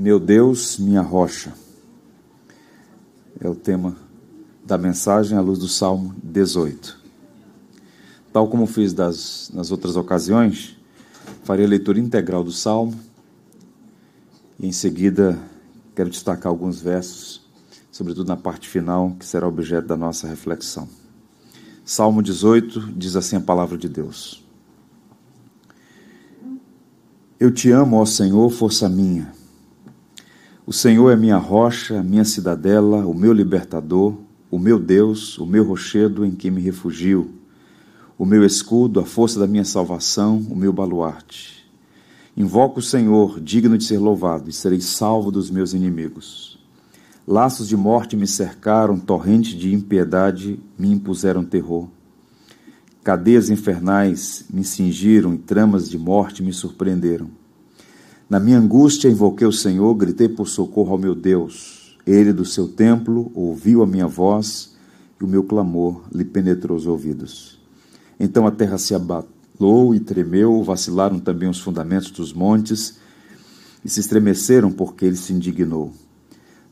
Meu Deus, minha rocha. É o tema da mensagem à luz do Salmo 18. Tal como fiz das, nas outras ocasiões, farei a leitura integral do Salmo e em seguida quero destacar alguns versos, sobretudo na parte final, que será objeto da nossa reflexão. Salmo 18 diz assim a palavra de Deus. Eu te amo, ó Senhor, força minha. O Senhor é minha rocha, minha cidadela, o meu libertador, o meu Deus, o meu rochedo em que me refugio, o meu escudo, a força da minha salvação, o meu baluarte. Invoco o Senhor, digno de ser louvado, e serei salvo dos meus inimigos. Laços de morte me cercaram, torrente de impiedade me impuseram terror. Cadeias infernais me cingiram e tramas de morte me surpreenderam. Na minha angústia invoquei o Senhor, gritei por socorro ao meu Deus. Ele do seu templo ouviu a minha voz e o meu clamor lhe penetrou os ouvidos. Então a terra se abalou e tremeu, vacilaram também os fundamentos dos montes e se estremeceram porque ele se indignou.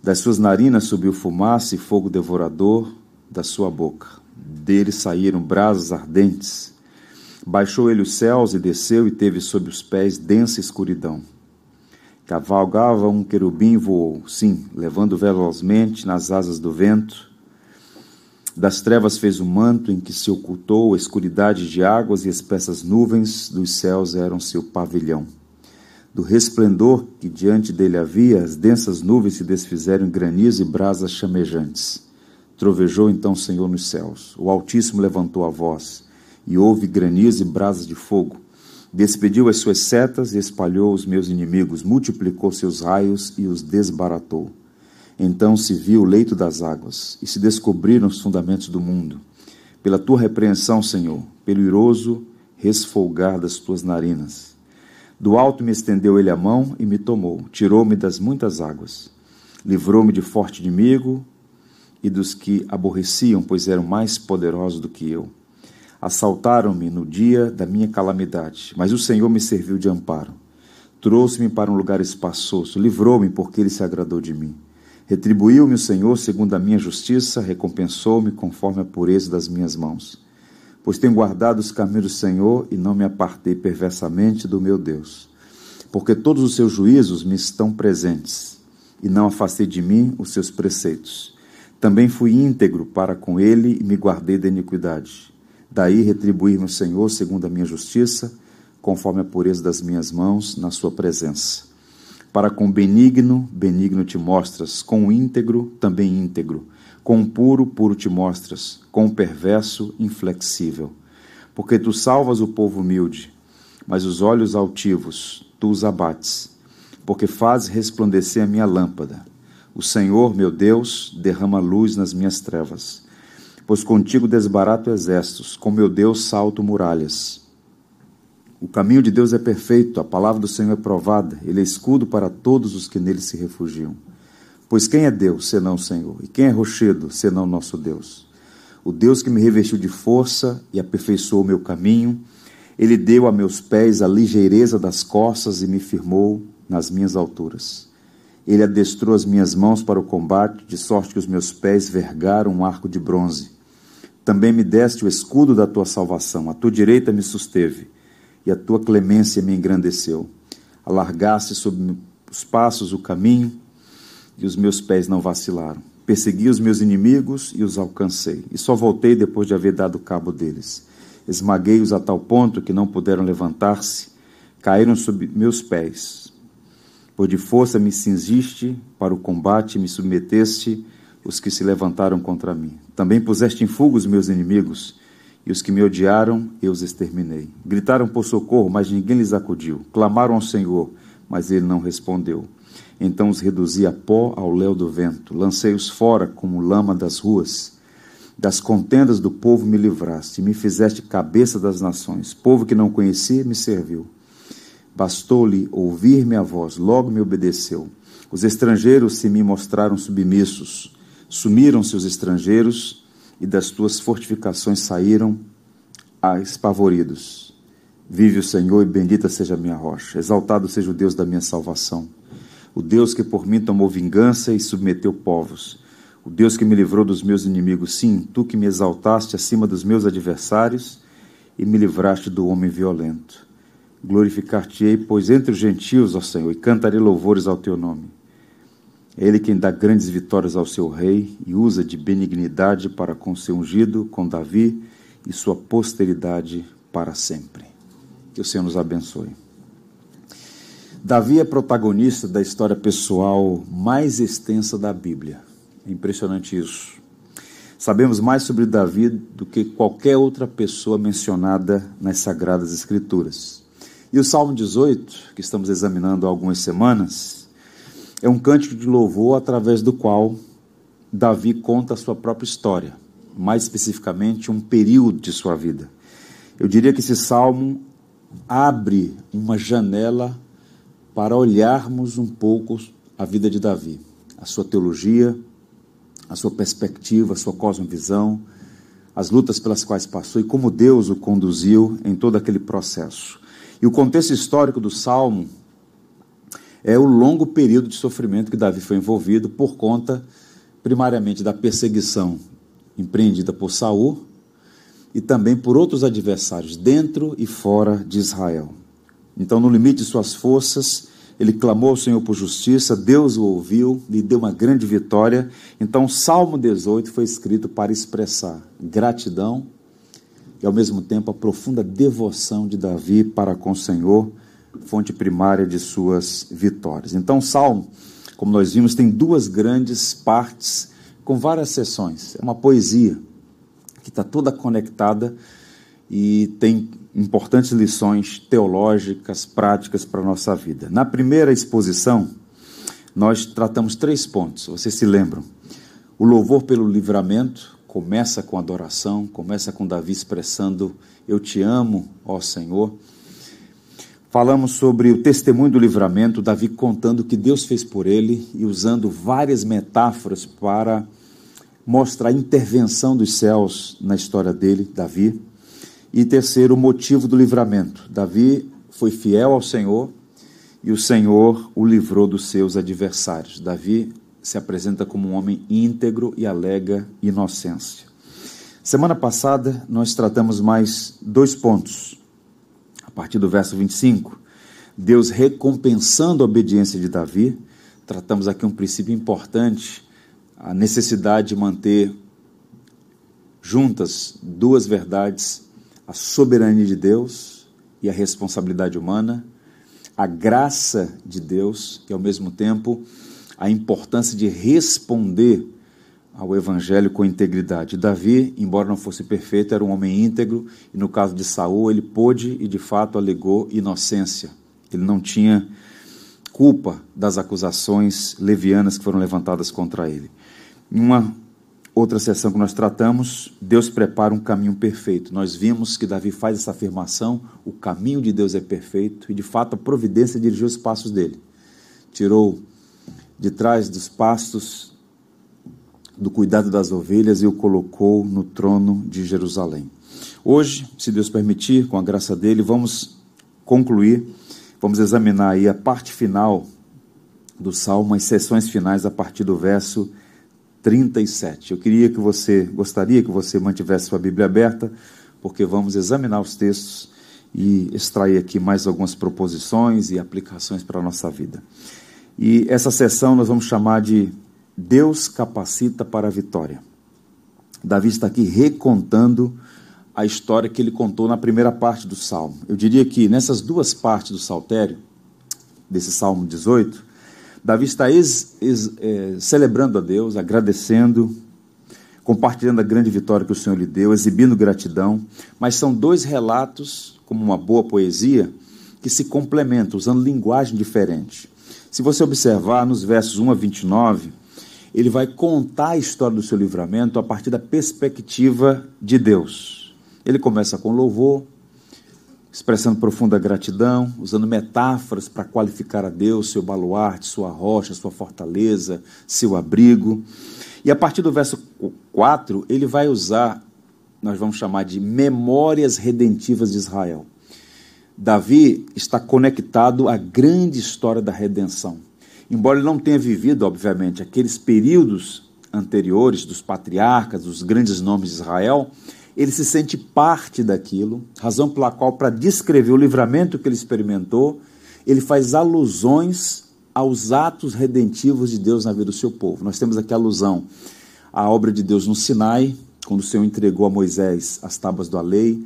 Das suas narinas subiu fumaça e fogo devorador da sua boca. Dele saíram brasas ardentes. Baixou ele os céus e desceu e teve sob os pés densa escuridão. Cavalgava um querubim voou, sim, levando velozmente nas asas do vento. Das trevas fez um manto em que se ocultou a escuridade de águas e espessas nuvens dos céus eram seu pavilhão. Do resplendor que diante dele havia, as densas nuvens se desfizeram em granizo e brasas chamejantes. Trovejou então o Senhor nos céus. O Altíssimo levantou a voz, e houve granizo e brasas de fogo Despediu as suas setas e espalhou os meus inimigos, multiplicou seus raios e os desbaratou. Então se viu o leito das águas e se descobriram os fundamentos do mundo. Pela tua repreensão, Senhor, pelo iroso resfolgar das tuas narinas. Do alto me estendeu ele a mão e me tomou, tirou-me das muitas águas. Livrou-me de forte inimigo e dos que aborreciam, pois eram mais poderosos do que eu. Assaltaram-me no dia da minha calamidade, mas o Senhor me serviu de amparo. Trouxe-me para um lugar espaçoso, livrou-me porque ele se agradou de mim. Retribuiu-me o Senhor segundo a minha justiça, recompensou-me conforme a pureza das minhas mãos. Pois tenho guardado os caminhos do Senhor e não me apartei perversamente do meu Deus. Porque todos os seus juízos me estão presentes, e não afastei de mim os seus preceitos. Também fui íntegro para com ele e me guardei da iniquidade. Daí retribuir-me o Senhor segundo a minha justiça, conforme a pureza das minhas mãos na sua presença. Para com benigno, benigno te mostras, com o íntegro, também íntegro. Com o puro, puro te mostras, com o perverso, inflexível. Porque tu salvas o povo humilde, mas os olhos altivos tu os abates. Porque fazes resplandecer a minha lâmpada. O Senhor, meu Deus, derrama luz nas minhas trevas pois contigo desbarato exércitos, com meu Deus salto muralhas. O caminho de Deus é perfeito, a palavra do Senhor é provada, ele é escudo para todos os que nele se refugiam. Pois quem é Deus, senão o Senhor? E quem é rochedo, senão nosso Deus? O Deus que me revestiu de força e aperfeiçoou meu caminho, ele deu a meus pés a ligeireza das costas e me firmou nas minhas alturas. Ele adestrou as minhas mãos para o combate, de sorte que os meus pés vergaram um arco de bronze. Também me deste o escudo da tua salvação, a tua direita me susteve, e a tua clemência me engrandeceu. Alargaste sob os passos o caminho, e os meus pés não vacilaram. Persegui os meus inimigos e os alcancei, e só voltei depois de haver dado cabo deles. Esmaguei-os a tal ponto que não puderam levantar-se, caíram sob meus pés. Por de força me cingiste para o combate, me submeteste os que se levantaram contra mim. Também puseste em fuga os meus inimigos, e os que me odiaram, eu os exterminei. Gritaram por socorro, mas ninguém lhes acudiu. Clamaram ao Senhor, mas ele não respondeu. Então os reduzi a pó ao léu do vento, lancei-os fora como lama das ruas. Das contendas do povo me livraste, me fizeste cabeça das nações. Povo que não conhecia me serviu. Bastou-lhe ouvir minha voz, logo me obedeceu. Os estrangeiros se me mostraram submissos. Sumiram-se os estrangeiros e das tuas fortificações saíram espavoridos. Vive o Senhor e bendita seja a minha rocha. Exaltado seja o Deus da minha salvação. o Deus que por mim tomou vingança e submeteu povos, o Deus que me livrou dos meus inimigos, sim, tu que me exaltaste acima dos meus adversários e me livraste do homem violento. Glorificar-te-ei, pois entre os gentios, ó Senhor, e cantarei louvores ao teu nome. Ele quem dá grandes vitórias ao seu rei e usa de benignidade para com seu ungido, com Davi e sua posteridade para sempre. Que o Senhor nos abençoe. Davi é protagonista da história pessoal mais extensa da Bíblia. É impressionante isso. Sabemos mais sobre Davi do que qualquer outra pessoa mencionada nas Sagradas Escrituras. E o Salmo 18, que estamos examinando há algumas semanas, é um cântico de louvor através do qual Davi conta a sua própria história, mais especificamente um período de sua vida. Eu diria que esse salmo abre uma janela para olharmos um pouco a vida de Davi, a sua teologia, a sua perspectiva, a sua cosmovisão, as lutas pelas quais passou e como Deus o conduziu em todo aquele processo. E o contexto histórico do salmo é o longo período de sofrimento que Davi foi envolvido por conta, primariamente, da perseguição empreendida por Saul e também por outros adversários dentro e fora de Israel. Então, no limite de suas forças, ele clamou ao Senhor por justiça, Deus o ouviu, lhe deu uma grande vitória. Então, Salmo 18 foi escrito para expressar gratidão e, ao mesmo tempo, a profunda devoção de Davi para com o Senhor fonte primária de suas vitórias. Então, Salmo, como nós vimos, tem duas grandes partes com várias seções. É uma poesia que está toda conectada e tem importantes lições teológicas, práticas para a nossa vida. Na primeira exposição, nós tratamos três pontos, vocês se lembram? O louvor pelo livramento começa com adoração, começa com Davi expressando: Eu te amo, ó Senhor. Falamos sobre o testemunho do livramento, Davi contando o que Deus fez por ele e usando várias metáforas para mostrar a intervenção dos céus na história dele, Davi. E terceiro, o motivo do livramento. Davi foi fiel ao Senhor e o Senhor o livrou dos seus adversários. Davi se apresenta como um homem íntegro e alega inocência. Semana passada nós tratamos mais dois pontos partir do verso 25, Deus recompensando a obediência de Davi. Tratamos aqui um princípio importante, a necessidade de manter juntas duas verdades: a soberania de Deus e a responsabilidade humana, a graça de Deus e, ao mesmo tempo, a importância de responder ao evangelho com integridade. Davi, embora não fosse perfeito, era um homem íntegro, e no caso de Saul, ele pôde e de fato alegou inocência. Ele não tinha culpa das acusações levianas que foram levantadas contra ele. Em uma outra sessão que nós tratamos, Deus prepara um caminho perfeito. Nós vimos que Davi faz essa afirmação: o caminho de Deus é perfeito, e de fato a providência dirigiu os passos dele. Tirou de trás dos pastos do cuidado das ovelhas e o colocou no trono de Jerusalém. Hoje, se Deus permitir, com a graça dele, vamos concluir, vamos examinar aí a parte final do salmo, as sessões finais a partir do verso 37. Eu queria que você, gostaria que você mantivesse sua Bíblia aberta, porque vamos examinar os textos e extrair aqui mais algumas proposições e aplicações para a nossa vida. E essa sessão nós vamos chamar de Deus capacita para a vitória. Davi está aqui recontando a história que ele contou na primeira parte do salmo. Eu diria que nessas duas partes do saltério, desse salmo 18, Davi está ex, ex, é, celebrando a Deus, agradecendo, compartilhando a grande vitória que o Senhor lhe deu, exibindo gratidão, mas são dois relatos, como uma boa poesia, que se complementam, usando linguagem diferente. Se você observar nos versos 1 a 29, ele vai contar a história do seu livramento a partir da perspectiva de Deus. Ele começa com louvor, expressando profunda gratidão, usando metáforas para qualificar a Deus, seu baluarte, sua rocha, sua fortaleza, seu abrigo. E a partir do verso 4, ele vai usar, nós vamos chamar de memórias redentivas de Israel. Davi está conectado à grande história da redenção. Embora ele não tenha vivido, obviamente, aqueles períodos anteriores dos patriarcas, dos grandes nomes de Israel, ele se sente parte daquilo, razão pela qual, para descrever o livramento que ele experimentou, ele faz alusões aos atos redentivos de Deus na vida do seu povo. Nós temos aqui alusão à obra de Deus no Sinai, quando o Senhor entregou a Moisés as tábuas da lei,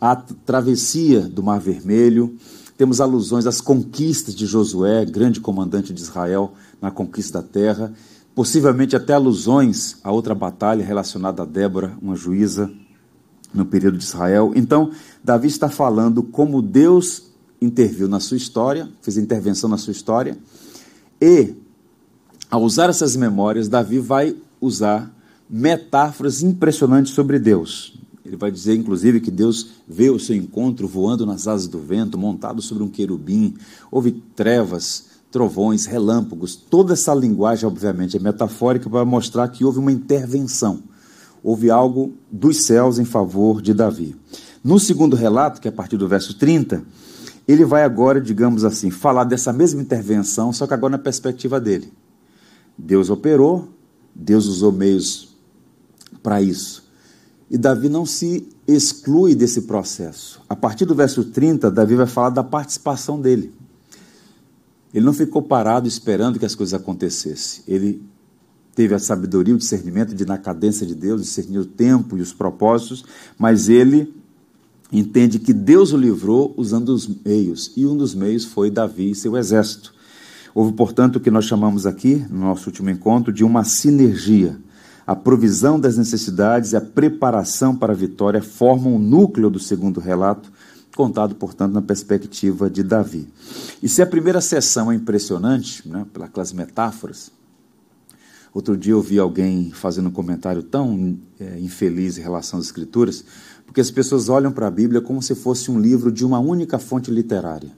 a travessia do Mar Vermelho, temos alusões às conquistas de Josué, grande comandante de Israel na conquista da terra, possivelmente até alusões a outra batalha relacionada a Débora, uma juíza no período de Israel. Então, Davi está falando como Deus interviu na sua história, fez intervenção na sua história, e, ao usar essas memórias, Davi vai usar metáforas impressionantes sobre Deus. Ele vai dizer, inclusive, que Deus veio ao seu encontro voando nas asas do vento, montado sobre um querubim, houve trevas, trovões, relâmpagos. Toda essa linguagem, obviamente, é metafórica para mostrar que houve uma intervenção. Houve algo dos céus em favor de Davi. No segundo relato, que é a partir do verso 30, ele vai agora, digamos assim, falar dessa mesma intervenção, só que agora na perspectiva dele. Deus operou, Deus usou meios para isso. E Davi não se exclui desse processo. A partir do verso 30, Davi vai falar da participação dele. Ele não ficou parado esperando que as coisas acontecessem. Ele teve a sabedoria, o discernimento de, na cadência de Deus, discernir o tempo e os propósitos, mas ele entende que Deus o livrou usando os meios, e um dos meios foi Davi e seu exército. Houve, portanto, o que nós chamamos aqui, no nosso último encontro, de uma sinergia. A provisão das necessidades e a preparação para a vitória formam o núcleo do segundo relato, contado, portanto, na perspectiva de Davi. E se a primeira sessão é impressionante, né, pelas metáforas, outro dia eu vi alguém fazendo um comentário tão é, infeliz em relação às Escrituras, porque as pessoas olham para a Bíblia como se fosse um livro de uma única fonte literária.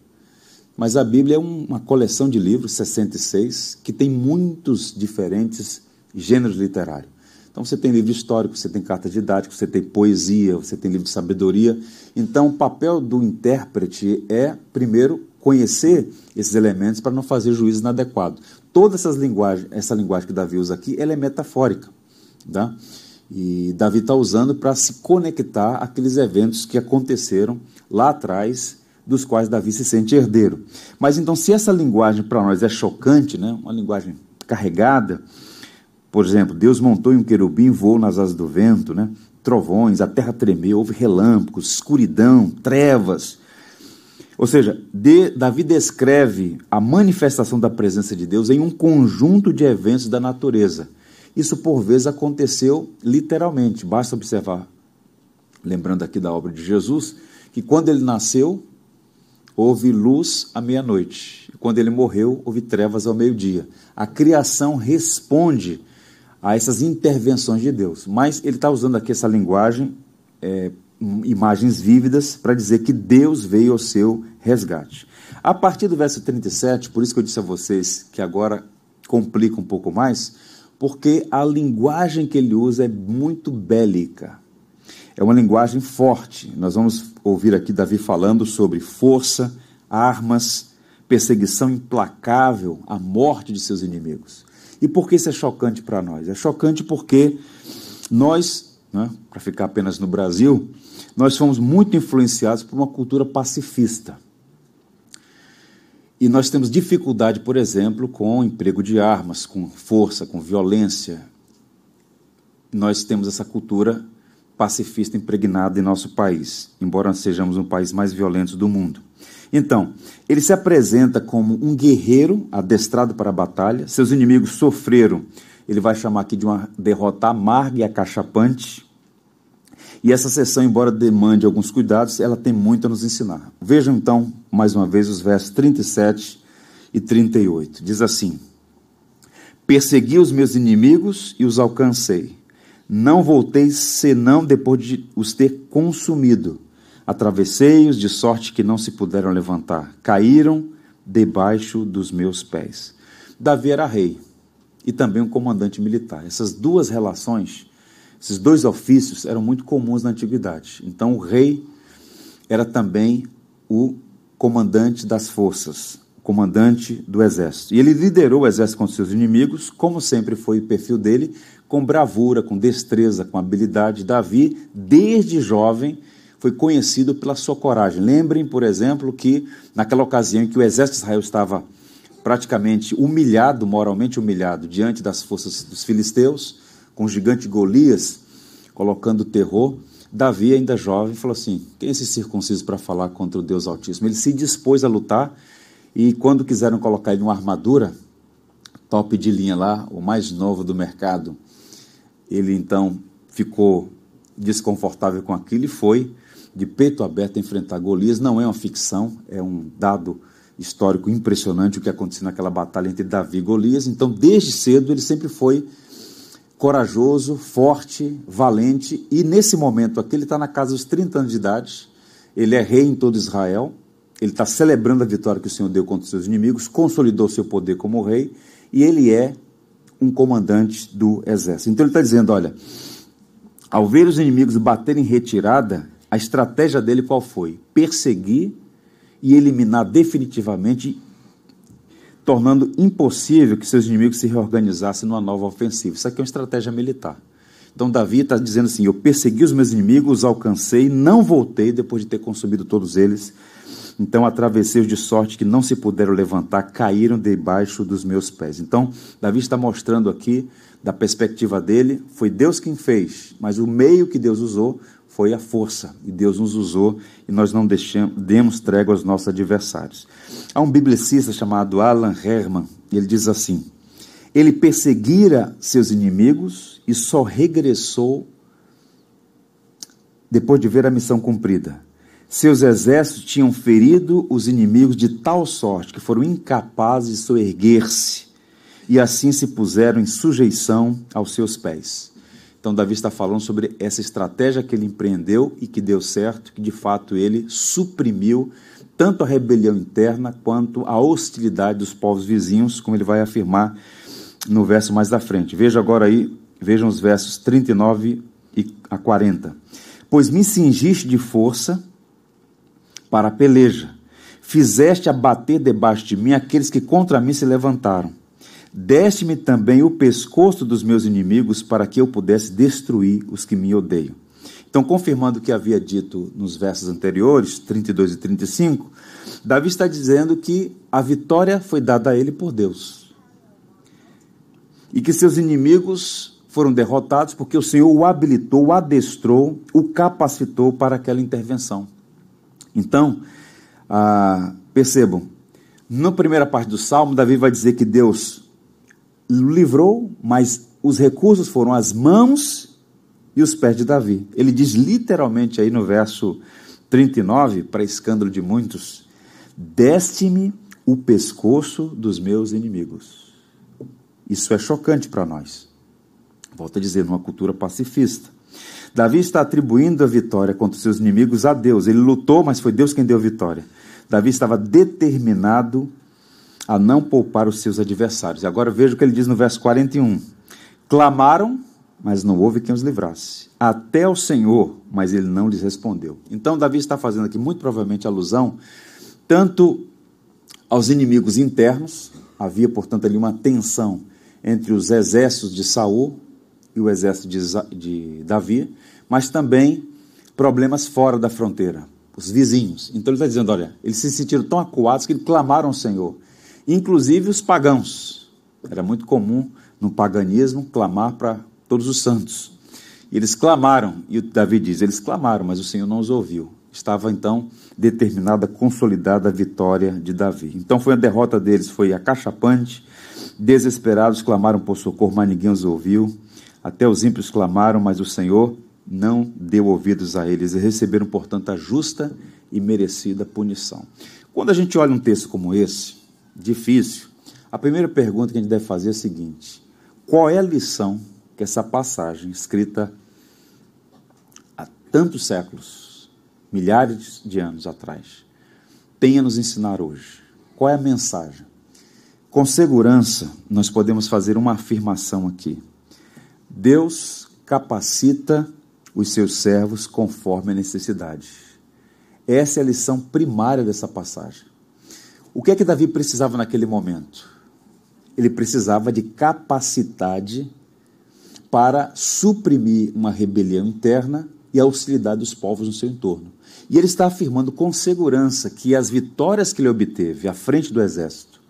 Mas a Bíblia é uma coleção de livros, 66, que tem muitos diferentes gêneros literários. Então você tem livro histórico, você tem carta didática, você tem poesia, você tem livro de sabedoria. Então o papel do intérprete é, primeiro, conhecer esses elementos para não fazer juízo inadequado. Toda essas linguagem, essa linguagem que Davi usa aqui, ela é metafórica. Tá? E Davi está usando para se conectar àqueles eventos que aconteceram lá atrás, dos quais Davi se sente herdeiro. Mas então, se essa linguagem para nós é chocante, né, uma linguagem carregada, por exemplo, Deus montou em um querubim, voou nas asas do vento, né? trovões, a terra tremeu, houve relâmpagos, escuridão, trevas. Ou seja, de, Davi descreve a manifestação da presença de Deus em um conjunto de eventos da natureza. Isso, por vezes, aconteceu literalmente. Basta observar, lembrando aqui da obra de Jesus, que quando ele nasceu, houve luz à meia-noite. Quando ele morreu, houve trevas ao meio-dia. A criação responde a essas intervenções de Deus. Mas ele está usando aqui essa linguagem, é, imagens vívidas, para dizer que Deus veio ao seu resgate. A partir do verso 37, por isso que eu disse a vocês que agora complica um pouco mais, porque a linguagem que ele usa é muito bélica. É uma linguagem forte. Nós vamos ouvir aqui Davi falando sobre força, armas, perseguição implacável, a morte de seus inimigos. E por que isso é chocante para nós? É chocante porque nós, né, para ficar apenas no Brasil, nós fomos muito influenciados por uma cultura pacifista. E nós temos dificuldade, por exemplo, com o emprego de armas, com força, com violência. Nós temos essa cultura pacifista impregnada em nosso país, embora sejamos um país mais violento do mundo. Então, ele se apresenta como um guerreiro adestrado para a batalha. Seus inimigos sofreram, ele vai chamar aqui de uma derrota amarga e acachapante. E essa sessão, embora demande alguns cuidados, ela tem muito a nos ensinar. Vejam então, mais uma vez, os versos 37 e 38. Diz assim: Persegui os meus inimigos e os alcancei. Não voltei senão depois de os ter consumido. Atravessei-os de sorte que não se puderam levantar. Caíram debaixo dos meus pés. Davi era rei e também um comandante militar. Essas duas relações, esses dois ofícios eram muito comuns na antiguidade. Então o rei era também o comandante das forças, comandante do exército. E ele liderou o exército contra seus inimigos, como sempre foi o perfil dele, com bravura, com destreza, com habilidade. Davi, desde jovem, foi conhecido pela sua coragem. Lembrem, por exemplo, que naquela ocasião em que o exército de Israel estava praticamente humilhado, moralmente humilhado, diante das forças dos filisteus, com o gigante Golias colocando terror, Davi, ainda jovem, falou assim: quem é esse circunciso para falar contra o Deus Altíssimo? Ele se dispôs a lutar e quando quiseram colocar ele numa armadura, top de linha lá, o mais novo do mercado, ele então ficou desconfortável com aquilo e foi de peito aberto enfrentar Golias. Não é uma ficção, é um dado histórico impressionante o que aconteceu naquela batalha entre Davi e Golias. Então, desde cedo, ele sempre foi corajoso, forte, valente, e nesse momento aqui ele está na casa dos 30 anos de idade, ele é rei em todo Israel, ele está celebrando a vitória que o Senhor deu contra os seus inimigos, consolidou seu poder como rei, e ele é um comandante do exército. Então ele está dizendo: olha, ao ver os inimigos baterem em retirada, a estratégia dele qual foi? Perseguir e eliminar definitivamente tornando impossível que seus inimigos se reorganizassem numa nova ofensiva. Isso aqui é uma estratégia militar. Então, Davi está dizendo assim: Eu persegui os meus inimigos, os alcancei, não voltei depois de ter consumido todos eles. Então, atravessei-os de sorte que não se puderam levantar, caíram debaixo dos meus pés. Então, Davi está mostrando aqui, da perspectiva dele, foi Deus quem fez, mas o meio que Deus usou foi a força, e Deus nos usou e nós não deixamos, demos trégua aos nossos adversários. Há um biblicista chamado Alan Herman, e ele diz assim: Ele perseguira seus inimigos e só regressou depois de ver a missão cumprida. Seus exércitos tinham ferido os inimigos de tal sorte que foram incapazes de soerguer-se e assim se puseram em sujeição aos seus pés. Então, Davi está falando sobre essa estratégia que ele empreendeu e que deu certo, que de fato ele suprimiu tanto a rebelião interna quanto a hostilidade dos povos vizinhos, como ele vai afirmar no verso mais da frente. Veja agora aí, vejam os versos 39 a 40. Pois me cingiste de força para a peleja, fizeste abater debaixo de mim aqueles que contra mim se levantaram Deste-me também o pescoço dos meus inimigos para que eu pudesse destruir os que me odeiam. Então, confirmando o que havia dito nos versos anteriores, 32 e 35, Davi está dizendo que a vitória foi dada a ele por Deus. E que seus inimigos foram derrotados porque o Senhor o habilitou, o adestrou, o capacitou para aquela intervenção. Então, ah, percebam, na primeira parte do salmo, Davi vai dizer que Deus livrou, mas os recursos foram as mãos e os pés de Davi. Ele diz literalmente aí no verso 39, para escândalo de muitos: Deste-me o pescoço dos meus inimigos. Isso é chocante para nós. Volto a dizer, numa cultura pacifista. Davi está atribuindo a vitória contra seus inimigos a Deus. Ele lutou, mas foi Deus quem deu a vitória. Davi estava determinado a não poupar os seus adversários. Agora veja o que ele diz no verso 41. Clamaram, mas não houve quem os livrasse. Até o Senhor, mas ele não lhes respondeu. Então Davi está fazendo aqui muito provavelmente alusão tanto aos inimigos internos, havia portanto ali uma tensão entre os exércitos de Saul e o exército de, de Davi, mas também problemas fora da fronteira, os vizinhos. Então ele está dizendo, olha, eles se sentiram tão acuados que clamaram ao Senhor inclusive os pagãos. Era muito comum no paganismo clamar para todos os santos. Eles clamaram, e Davi diz: eles clamaram, mas o Senhor não os ouviu. Estava então determinada, consolidada a vitória de Davi. Então foi a derrota deles, foi acachapante. Desesperados clamaram por socorro, mas ninguém os ouviu. Até os ímpios clamaram, mas o Senhor não deu ouvidos a eles e receberam, portanto, a justa e merecida punição. Quando a gente olha um texto como esse, difícil, a primeira pergunta que a gente deve fazer é a seguinte: qual é a lição que essa passagem, escrita há tantos séculos, milhares de anos atrás, tem a nos ensinar hoje? Qual é a mensagem? Com segurança, nós podemos fazer uma afirmação aqui. Deus capacita os seus servos conforme a necessidade. Essa é a lição primária dessa passagem. O que é que Davi precisava naquele momento? Ele precisava de capacidade para suprimir uma rebelião interna e a hostilidade dos povos no seu entorno. E ele está afirmando com segurança que as vitórias que ele obteve à frente do exército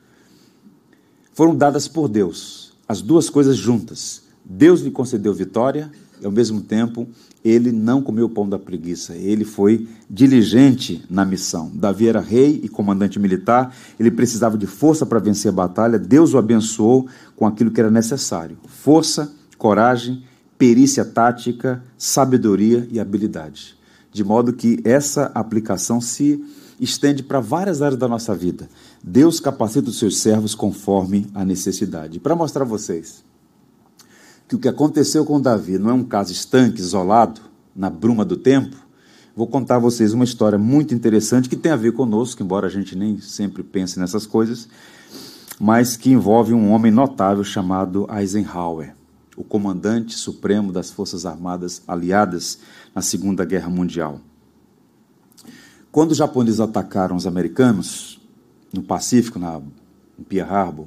foram dadas por Deus, as duas coisas juntas. Deus lhe concedeu vitória e, ao mesmo tempo, ele não comeu o pão da preguiça, ele foi diligente na missão. Davi era rei e comandante militar, ele precisava de força para vencer a batalha, Deus o abençoou com aquilo que era necessário: força, coragem, perícia tática, sabedoria e habilidade. De modo que essa aplicação se estende para várias áreas da nossa vida. Deus capacita os seus servos conforme a necessidade. Para mostrar a vocês que o que aconteceu com Davi não é um caso estanque, isolado, na bruma do tempo, vou contar a vocês uma história muito interessante que tem a ver conosco, embora a gente nem sempre pense nessas coisas, mas que envolve um homem notável chamado Eisenhower, o comandante supremo das Forças Armadas Aliadas na Segunda Guerra Mundial. Quando os japoneses atacaram os americanos no Pacífico, na, em Pearl Harbor,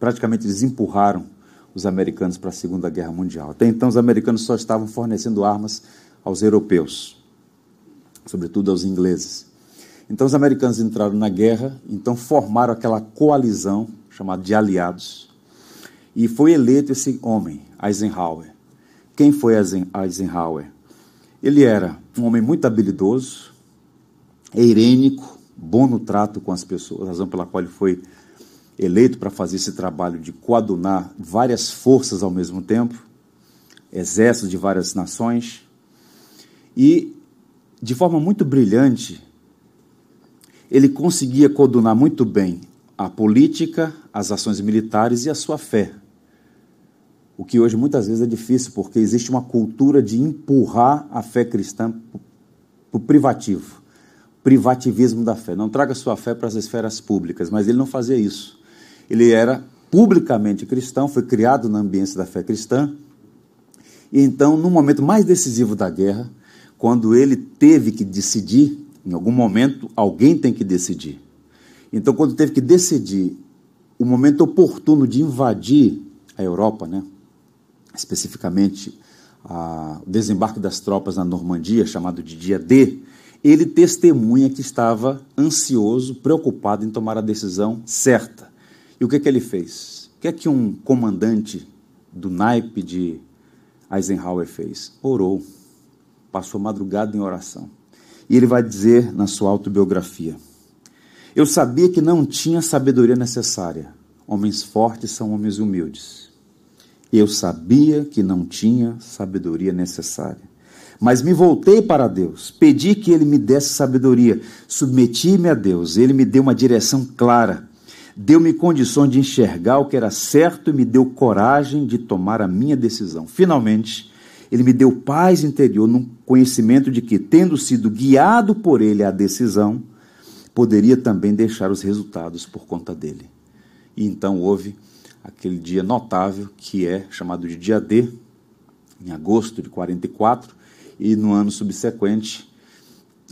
praticamente eles empurraram os americanos para a Segunda Guerra Mundial. Até então, os americanos só estavam fornecendo armas aos europeus, sobretudo aos ingleses. Então, os americanos entraram na guerra, então formaram aquela coalizão chamada de aliados, e foi eleito esse homem, Eisenhower. Quem foi Eisenhower? Ele era um homem muito habilidoso, eirênico, bom no trato com as pessoas, razão pela qual ele foi eleito para fazer esse trabalho de coadunar várias forças ao mesmo tempo, exércitos de várias nações, e de forma muito brilhante, ele conseguia coadunar muito bem a política, as ações militares e a sua fé. O que hoje muitas vezes é difícil, porque existe uma cultura de empurrar a fé cristã para o privativo privativismo da fé. Não traga sua fé para as esferas públicas, mas ele não fazia isso. Ele era publicamente cristão, foi criado na ambiência da fé cristã. E então, no momento mais decisivo da guerra, quando ele teve que decidir, em algum momento alguém tem que decidir. Então, quando teve que decidir o momento oportuno de invadir a Europa, né? especificamente a, o desembarque das tropas na Normandia, chamado de Dia D, ele testemunha que estava ansioso, preocupado em tomar a decisão certa. E o que, que ele fez? O que é que um comandante do naipe de Eisenhower fez? Orou, passou madrugada em oração. E ele vai dizer na sua autobiografia: Eu sabia que não tinha sabedoria necessária. Homens fortes são homens humildes. Eu sabia que não tinha sabedoria necessária. Mas me voltei para Deus, pedi que Ele me desse sabedoria, submeti-me a Deus, Ele me deu uma direção clara, deu-me condições de enxergar o que era certo e me deu coragem de tomar a minha decisão. Finalmente, Ele me deu paz interior no conhecimento de que, tendo sido guiado por Ele à decisão, poderia também deixar os resultados por conta dele. E então houve aquele dia notável que é chamado de dia D, em agosto de 44, e no ano subsequente,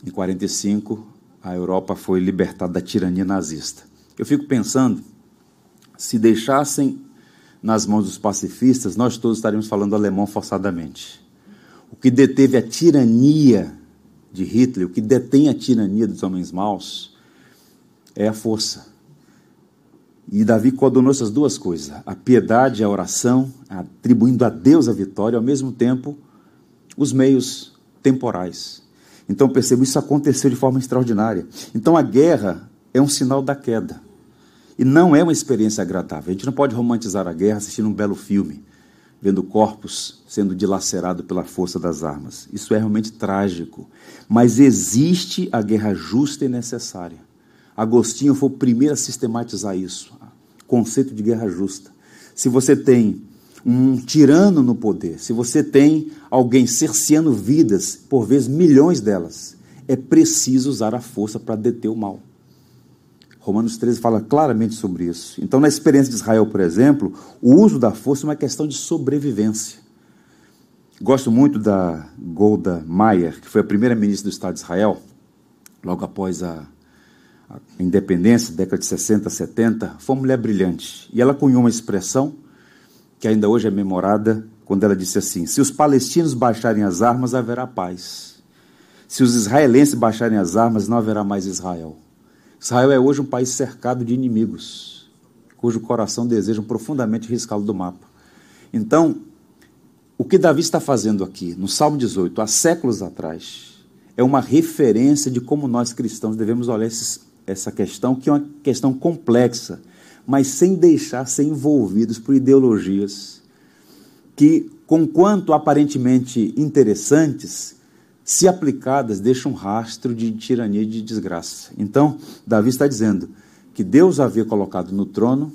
em 45, a Europa foi libertada da tirania nazista. Eu fico pensando, se deixassem nas mãos dos pacifistas, nós todos estaríamos falando alemão forçadamente. O que deteve a tirania de Hitler, o que detém a tirania dos homens maus, é a força. E Davi coordenou essas duas coisas: a piedade, a oração, atribuindo a Deus a vitória, ao mesmo tempo os meios temporais. Então percebo isso aconteceu de forma extraordinária. Então a guerra é um sinal da queda. E não é uma experiência agradável. A gente não pode romantizar a guerra assistindo um belo filme, vendo corpos sendo dilacerados pela força das armas. Isso é realmente trágico. Mas existe a guerra justa e necessária. Agostinho foi o primeiro a sistematizar isso, conceito de guerra justa. Se você tem um tirano no poder, se você tem alguém cerceando vidas, por vezes milhões delas, é preciso usar a força para deter o mal. Romanos 13 fala claramente sobre isso. Então, na experiência de Israel, por exemplo, o uso da força é uma questão de sobrevivência. Gosto muito da Golda Meir, que foi a primeira ministra do Estado de Israel, logo após a, a independência, década de 60, 70, foi uma mulher brilhante. E ela cunhou uma expressão que ainda hoje é memorada, quando ela disse assim: Se os palestinos baixarem as armas, haverá paz. Se os israelenses baixarem as armas, não haverá mais Israel. Israel é hoje um país cercado de inimigos, cujo coração desejam profundamente riscá-lo do mapa. Então, o que Davi está fazendo aqui, no Salmo 18, há séculos atrás, é uma referência de como nós cristãos devemos olhar esses, essa questão, que é uma questão complexa, mas sem deixar ser envolvidos por ideologias que, conquanto aparentemente interessantes, se aplicadas, deixam um rastro de tirania e de desgraça. Então, Davi está dizendo que Deus havia colocado no trono,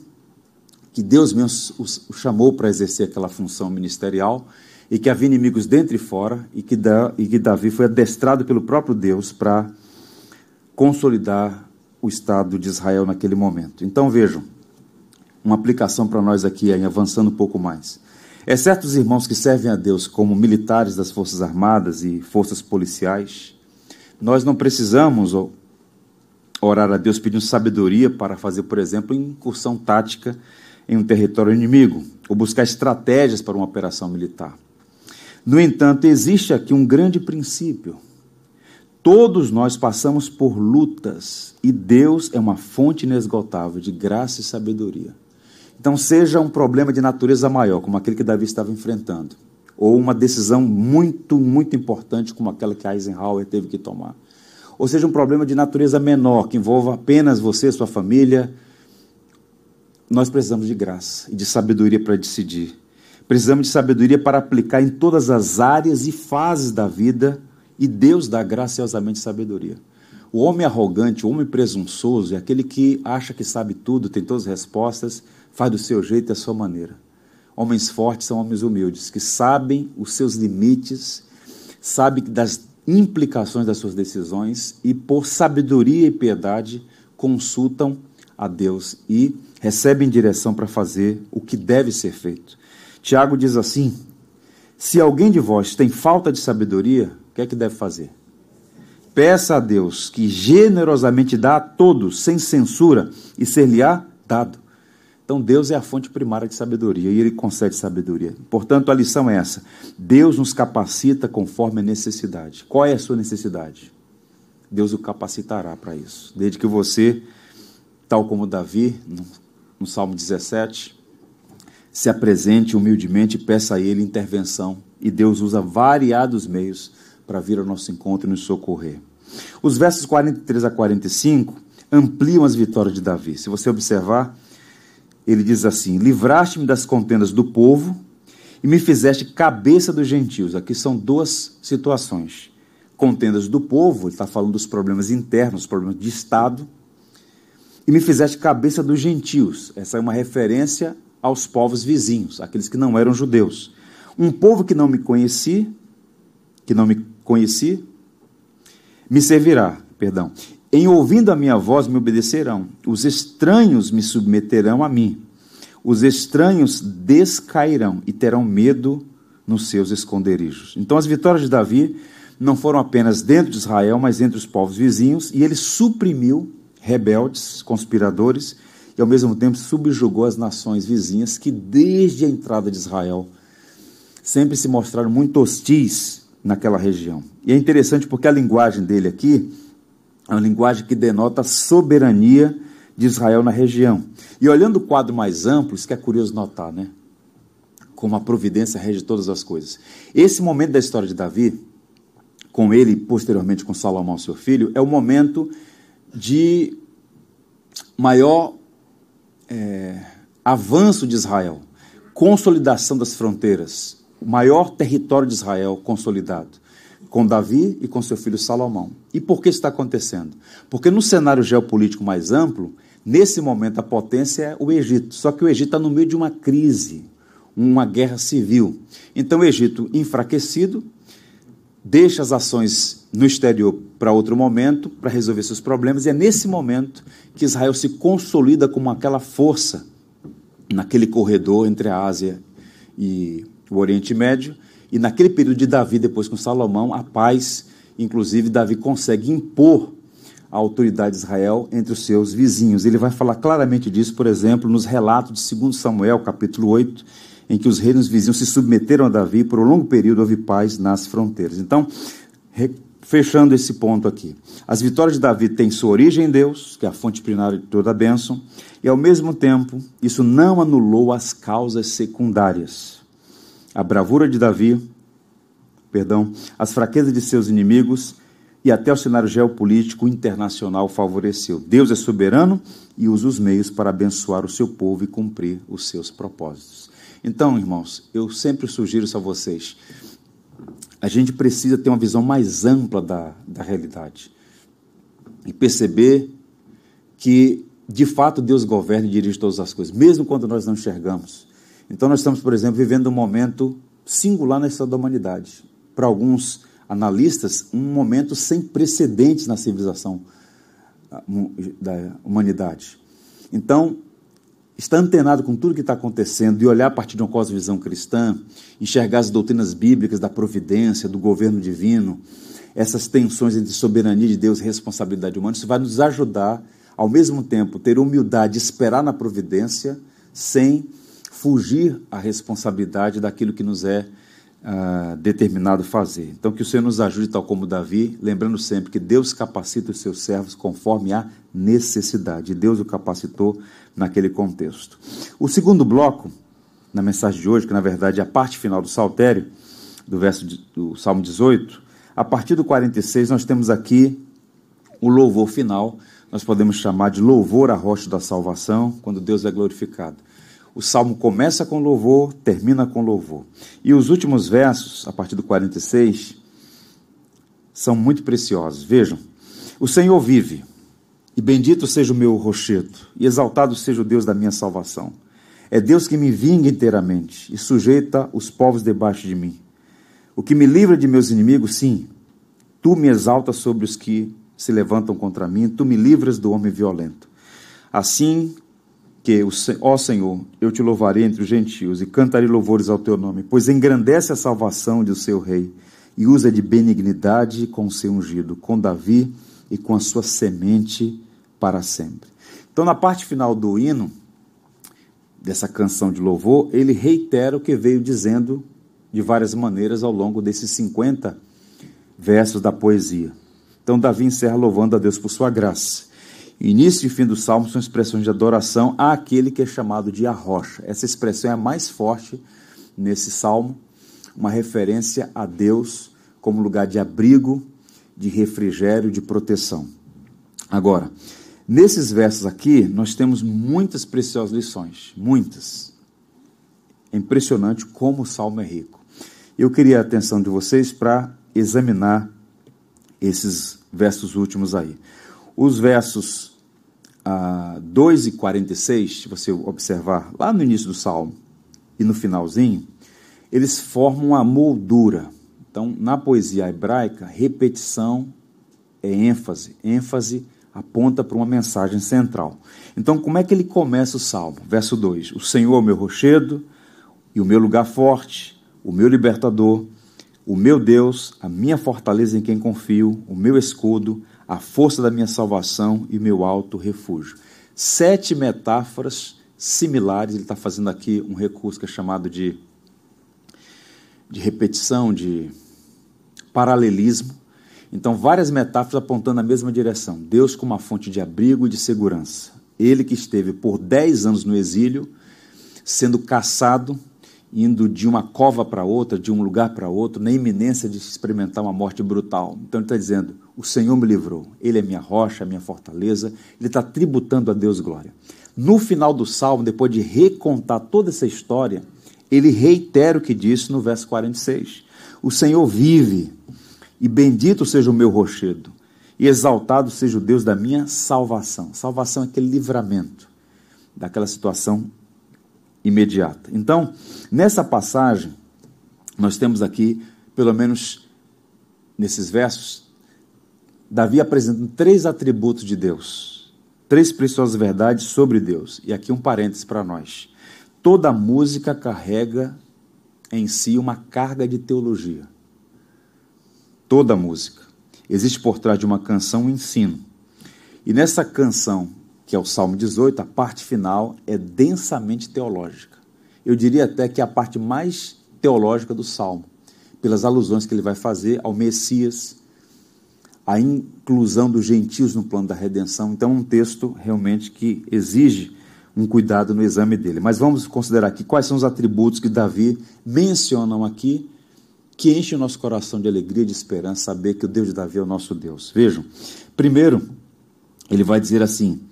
que Deus mesmo o chamou para exercer aquela função ministerial, e que havia inimigos dentro e fora, e que, e que Davi foi adestrado pelo próprio Deus para consolidar o Estado de Israel naquele momento. Então vejam, uma aplicação para nós aqui, aí, avançando um pouco mais. É certo os irmãos que servem a Deus como militares das Forças Armadas e forças policiais, nós não precisamos orar a Deus pedindo sabedoria para fazer, por exemplo, incursão tática em um território inimigo, ou buscar estratégias para uma operação militar. No entanto, existe aqui um grande princípio Todos nós passamos por lutas e Deus é uma fonte inesgotável de graça e sabedoria. Então, seja um problema de natureza maior, como aquele que Davi estava enfrentando, ou uma decisão muito, muito importante, como aquela que Eisenhower teve que tomar, ou seja um problema de natureza menor, que envolva apenas você sua família, nós precisamos de graça e de sabedoria para decidir. Precisamos de sabedoria para aplicar em todas as áreas e fases da vida e Deus dá graciosamente sabedoria. O homem arrogante, o homem presunçoso, é aquele que acha que sabe tudo, tem todas as respostas, faz do seu jeito e da sua maneira. Homens fortes são homens humildes, que sabem os seus limites, sabem das implicações das suas decisões e, por sabedoria e piedade, consultam a Deus e recebem direção para fazer o que deve ser feito. Tiago diz assim: Se alguém de vós tem falta de sabedoria, que é que deve fazer? Peça a Deus que generosamente dá a todos, sem censura, e ser-lhe-á dado. Então, Deus é a fonte primária de sabedoria e Ele concede sabedoria. Portanto, a lição é essa: Deus nos capacita conforme a necessidade. Qual é a sua necessidade? Deus o capacitará para isso. Desde que você, tal como Davi, no, Salmo 17, se apresente humildemente e peça a Ele intervenção. E Deus usa variados meios para vir ao nosso encontro e nos socorrer. Os versos 43 a 45 ampliam as vitórias de Davi. Se você observar, ele diz assim: Livraste-me das contendas do povo e me fizeste cabeça dos gentios. Aqui são duas situações. Contendas do povo, ele está falando dos problemas internos, problemas de Estado, e me fizeste cabeça dos gentios. Essa é uma referência aos povos vizinhos, aqueles que não eram judeus. Um povo que não me conheci, que não me conheci, me servirá, perdão. Em ouvindo a minha voz me obedecerão. Os estranhos me submeterão a mim. Os estranhos descairão e terão medo nos seus esconderijos. Então as vitórias de Davi não foram apenas dentro de Israel, mas entre os povos vizinhos, e ele suprimiu rebeldes, conspiradores, e ao mesmo tempo subjugou as nações vizinhas que desde a entrada de Israel sempre se mostraram muito hostis naquela região. E é interessante porque a linguagem dele aqui é uma linguagem que denota a soberania de Israel na região. E olhando o quadro mais amplo, isso que é curioso notar, né? Como a providência rege todas as coisas. Esse momento da história de Davi, com ele posteriormente com Salomão, seu filho, é o momento de maior é, avanço de Israel, consolidação das fronteiras, o maior território de Israel consolidado, com Davi e com seu filho Salomão. E por que isso está acontecendo? Porque no cenário geopolítico mais amplo, nesse momento a potência é o Egito. Só que o Egito está no meio de uma crise, uma guerra civil. Então o Egito, enfraquecido, deixa as ações no exterior para outro momento, para resolver seus problemas, e é nesse momento que Israel se consolida como aquela força naquele corredor entre a Ásia e o Oriente Médio, e naquele período de Davi, depois com Salomão, a paz, inclusive Davi consegue impor a autoridade de Israel entre os seus vizinhos. Ele vai falar claramente disso, por exemplo, nos relatos de 2 Samuel, capítulo 8, em que os reinos vizinhos se submeteram a Davi por um longo período, houve paz nas fronteiras. Então, fechando esse ponto aqui. As vitórias de Davi têm sua origem em Deus, que é a fonte primária de toda a bênção, e ao mesmo tempo, isso não anulou as causas secundárias. A bravura de Davi, perdão, as fraquezas de seus inimigos e até o cenário geopolítico internacional favoreceu. Deus é soberano e usa os meios para abençoar o seu povo e cumprir os seus propósitos. Então, irmãos, eu sempre sugiro isso a vocês a gente precisa ter uma visão mais ampla da, da realidade e perceber que, de fato, Deus governa e dirige todas as coisas, mesmo quando nós não enxergamos. Então, nós estamos, por exemplo, vivendo um momento singular na história da humanidade. Para alguns analistas, um momento sem precedentes na civilização ah, da humanidade. Então, estar antenado com tudo que está acontecendo e olhar a partir de uma cosmovisão cristã, enxergar as doutrinas bíblicas da providência, do governo divino, essas tensões entre soberania de Deus e responsabilidade humana, isso vai nos ajudar, ao mesmo tempo, ter humildade, esperar na providência, sem fugir à responsabilidade daquilo que nos é uh, determinado fazer. Então, que o Senhor nos ajude, tal como Davi, lembrando sempre que Deus capacita os seus servos conforme a necessidade. Deus o capacitou naquele contexto. O segundo bloco, na mensagem de hoje, que na verdade é a parte final do saltério, do verso de, do Salmo 18, a partir do 46 nós temos aqui o louvor final, nós podemos chamar de louvor à rocha da salvação, quando Deus é glorificado. O salmo começa com louvor, termina com louvor. E os últimos versos, a partir do 46, são muito preciosos. Vejam: O Senhor vive, e bendito seja o meu rochedo, e exaltado seja o Deus da minha salvação. É Deus que me vinga inteiramente e sujeita os povos debaixo de mim. O que me livra de meus inimigos, sim, tu me exaltas sobre os que se levantam contra mim, tu me livras do homem violento. Assim que, ó Senhor, eu te louvarei entre os gentios e cantarei louvores ao teu nome, pois engrandece a salvação de seu rei e usa de benignidade com o seu ungido, com Davi e com a sua semente para sempre. Então, na parte final do hino, dessa canção de louvor, ele reitera o que veio dizendo de várias maneiras ao longo desses 50 versos da poesia. Então, Davi encerra louvando a Deus por sua graça Início e fim do salmo são expressões de adoração àquele que é chamado de a rocha. Essa expressão é a mais forte nesse salmo, uma referência a Deus como lugar de abrigo, de refrigério, de proteção. Agora, nesses versos aqui, nós temos muitas preciosas lições, muitas. É impressionante como o salmo é rico. Eu queria a atenção de vocês para examinar esses versos últimos aí. Os versos ah, 2 e 46, se você observar lá no início do salmo e no finalzinho, eles formam a moldura. Então, na poesia hebraica, repetição é ênfase. ênfase aponta para uma mensagem central. Então, como é que ele começa o salmo? Verso 2: O Senhor é o meu rochedo e o meu lugar forte, o meu libertador, o meu Deus, a minha fortaleza em quem confio, o meu escudo, a força da minha salvação e meu alto refúgio. Sete metáforas similares, ele está fazendo aqui um recurso que é chamado de, de repetição, de paralelismo. Então, várias metáforas apontando na mesma direção. Deus como uma fonte de abrigo e de segurança. Ele que esteve por dez anos no exílio, sendo caçado indo de uma cova para outra, de um lugar para outro, na iminência de experimentar uma morte brutal. Então ele está dizendo: O Senhor me livrou, Ele é minha rocha, minha fortaleza. Ele está tributando a Deus glória. No final do salmo, depois de recontar toda essa história, ele reitera o que disse no verso 46. O Senhor vive, e bendito seja o meu rochedo, e exaltado seja o Deus da minha salvação. Salvação é aquele livramento daquela situação imediata. Então, nessa passagem, nós temos aqui, pelo menos nesses versos, Davi apresentando três atributos de Deus, três preciosas verdades sobre Deus. E aqui um parênteses para nós. Toda música carrega em si uma carga de teologia. Toda música. Existe por trás de uma canção um ensino. E nessa canção, que é o Salmo 18, a parte final é densamente teológica. Eu diria até que é a parte mais teológica do Salmo, pelas alusões que ele vai fazer ao Messias, a inclusão dos gentios no plano da redenção. Então, é um texto realmente que exige um cuidado no exame dele. Mas vamos considerar aqui quais são os atributos que Davi mencionam aqui, que enchem o nosso coração de alegria e de esperança, saber que o Deus de Davi é o nosso Deus. Vejam, primeiro, ele vai dizer assim: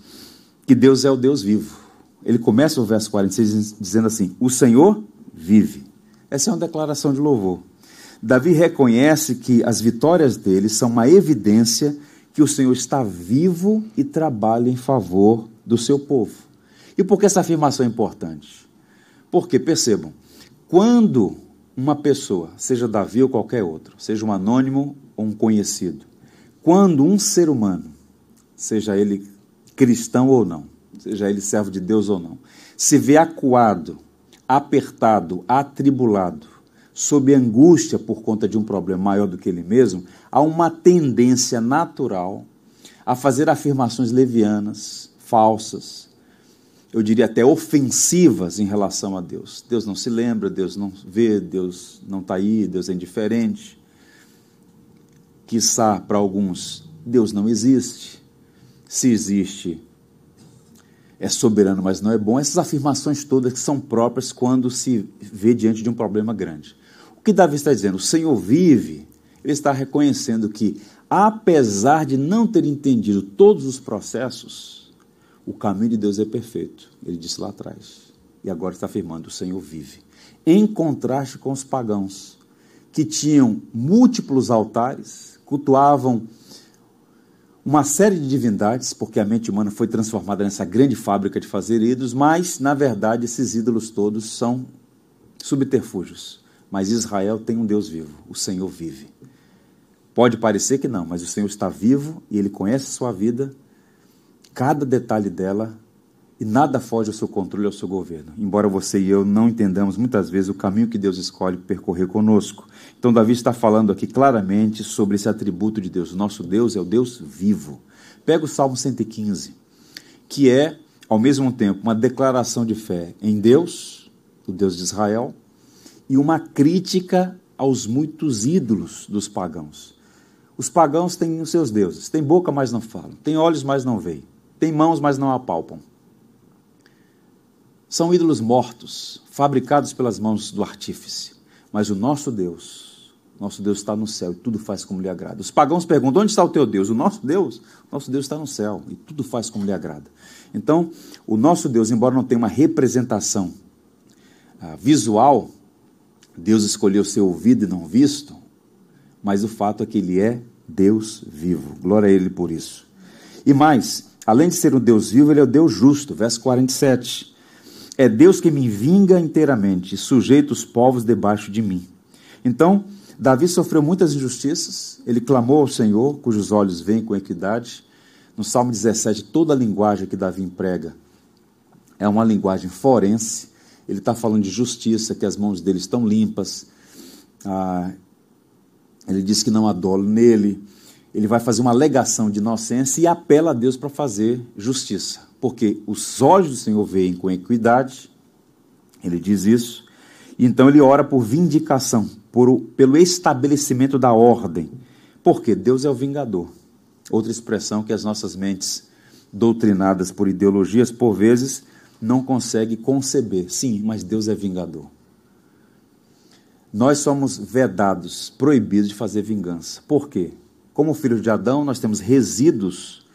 que Deus é o Deus vivo. Ele começa o verso 46 dizendo assim: O Senhor vive. Essa é uma declaração de louvor. Davi reconhece que as vitórias dele são uma evidência que o Senhor está vivo e trabalha em favor do seu povo. E por que essa afirmação é importante? Porque, percebam, quando uma pessoa, seja Davi ou qualquer outro, seja um anônimo ou um conhecido, quando um ser humano, seja ele cristão ou não, seja ele servo de Deus ou não, se vê acuado, apertado, atribulado, sob angústia por conta de um problema maior do que ele mesmo, há uma tendência natural a fazer afirmações levianas, falsas, eu diria até ofensivas em relação a Deus. Deus não se lembra, Deus não vê, Deus não está aí, Deus é indiferente. Quiçá para alguns, Deus não existe. Se existe, é soberano, mas não é bom. Essas afirmações todas que são próprias quando se vê diante de um problema grande que Davi está dizendo? O Senhor vive, ele está reconhecendo que, apesar de não ter entendido todos os processos, o caminho de Deus é perfeito. Ele disse lá atrás. E agora está afirmando: o Senhor vive. Em contraste com os pagãos, que tinham múltiplos altares, cultuavam uma série de divindades, porque a mente humana foi transformada nessa grande fábrica de fazer ídolos, mas, na verdade, esses ídolos todos são subterfúgios. Mas Israel tem um Deus vivo, o Senhor vive. Pode parecer que não, mas o Senhor está vivo e ele conhece a sua vida, cada detalhe dela, e nada foge ao seu controle ao seu governo. Embora você e eu não entendamos muitas vezes o caminho que Deus escolhe percorrer conosco. Então, Davi está falando aqui claramente sobre esse atributo de Deus. O nosso Deus é o Deus vivo. Pega o Salmo 115, que é, ao mesmo tempo, uma declaração de fé em Deus, o Deus de Israel, e uma crítica aos muitos ídolos dos pagãos. Os pagãos têm os seus deuses, têm boca, mas não falam, têm olhos, mas não veem, têm mãos, mas não apalpam. São ídolos mortos, fabricados pelas mãos do artífice. Mas o nosso Deus, nosso Deus está no céu e tudo faz como lhe agrada. Os pagãos perguntam: onde está o teu Deus? O nosso Deus, nosso Deus está no céu e tudo faz como lhe agrada. Então, o nosso Deus, embora não tenha uma representação ah, visual Deus escolheu ser ouvido e não visto, mas o fato é que ele é Deus vivo. Glória a ele por isso. E mais, além de ser um Deus vivo, ele é o Deus justo. Verso 47. É Deus que me vinga inteiramente sujeita os povos debaixo de mim. Então, Davi sofreu muitas injustiças, ele clamou ao Senhor, cujos olhos veem com equidade. No Salmo 17, toda a linguagem que Davi emprega é uma linguagem forense, ele está falando de justiça, que as mãos dele estão limpas. Ah, ele diz que não há dolo nele. Ele vai fazer uma alegação de inocência e apela a Deus para fazer justiça. Porque os olhos do Senhor veem com equidade, ele diz isso, então ele ora por vindicação, por, pelo estabelecimento da ordem. Porque Deus é o vingador. Outra expressão que as nossas mentes, doutrinadas por ideologias, por vezes, não consegue conceber. Sim, mas Deus é vingador. Nós somos vedados, proibidos de fazer vingança. Por quê? Como filhos de Adão, nós temos resíduos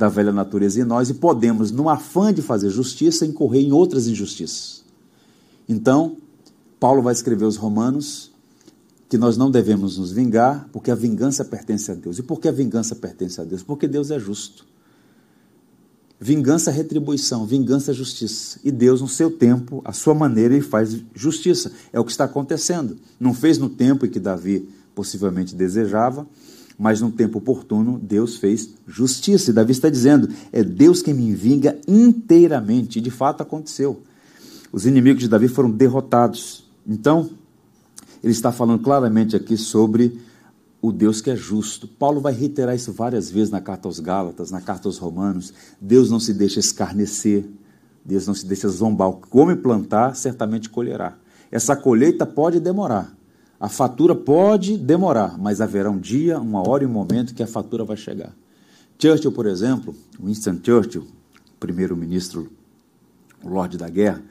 da velha natureza em nós e podemos, no afã de fazer justiça, incorrer em outras injustiças. Então, Paulo vai escrever aos Romanos que nós não devemos nos vingar, porque a vingança pertence a Deus. E por que a vingança pertence a Deus? Porque Deus é justo. Vingança é retribuição, vingança é justiça. E Deus, no seu tempo, a sua maneira, ele faz justiça. É o que está acontecendo. Não fez no tempo em que Davi possivelmente desejava, mas no tempo oportuno, Deus fez justiça. E Davi está dizendo: é Deus quem me vinga inteiramente. E de fato aconteceu. Os inimigos de Davi foram derrotados. Então, ele está falando claramente aqui sobre o Deus que é justo. Paulo vai reiterar isso várias vezes na carta aos Gálatas, na carta aos Romanos. Deus não se deixa escarnecer, Deus não se deixa zombar. O que o homem plantar, certamente colherá. Essa colheita pode demorar, a fatura pode demorar, mas haverá um dia, uma hora e um momento que a fatura vai chegar. Churchill, por exemplo, Winston Churchill, primeiro-ministro, Lorde da Guerra,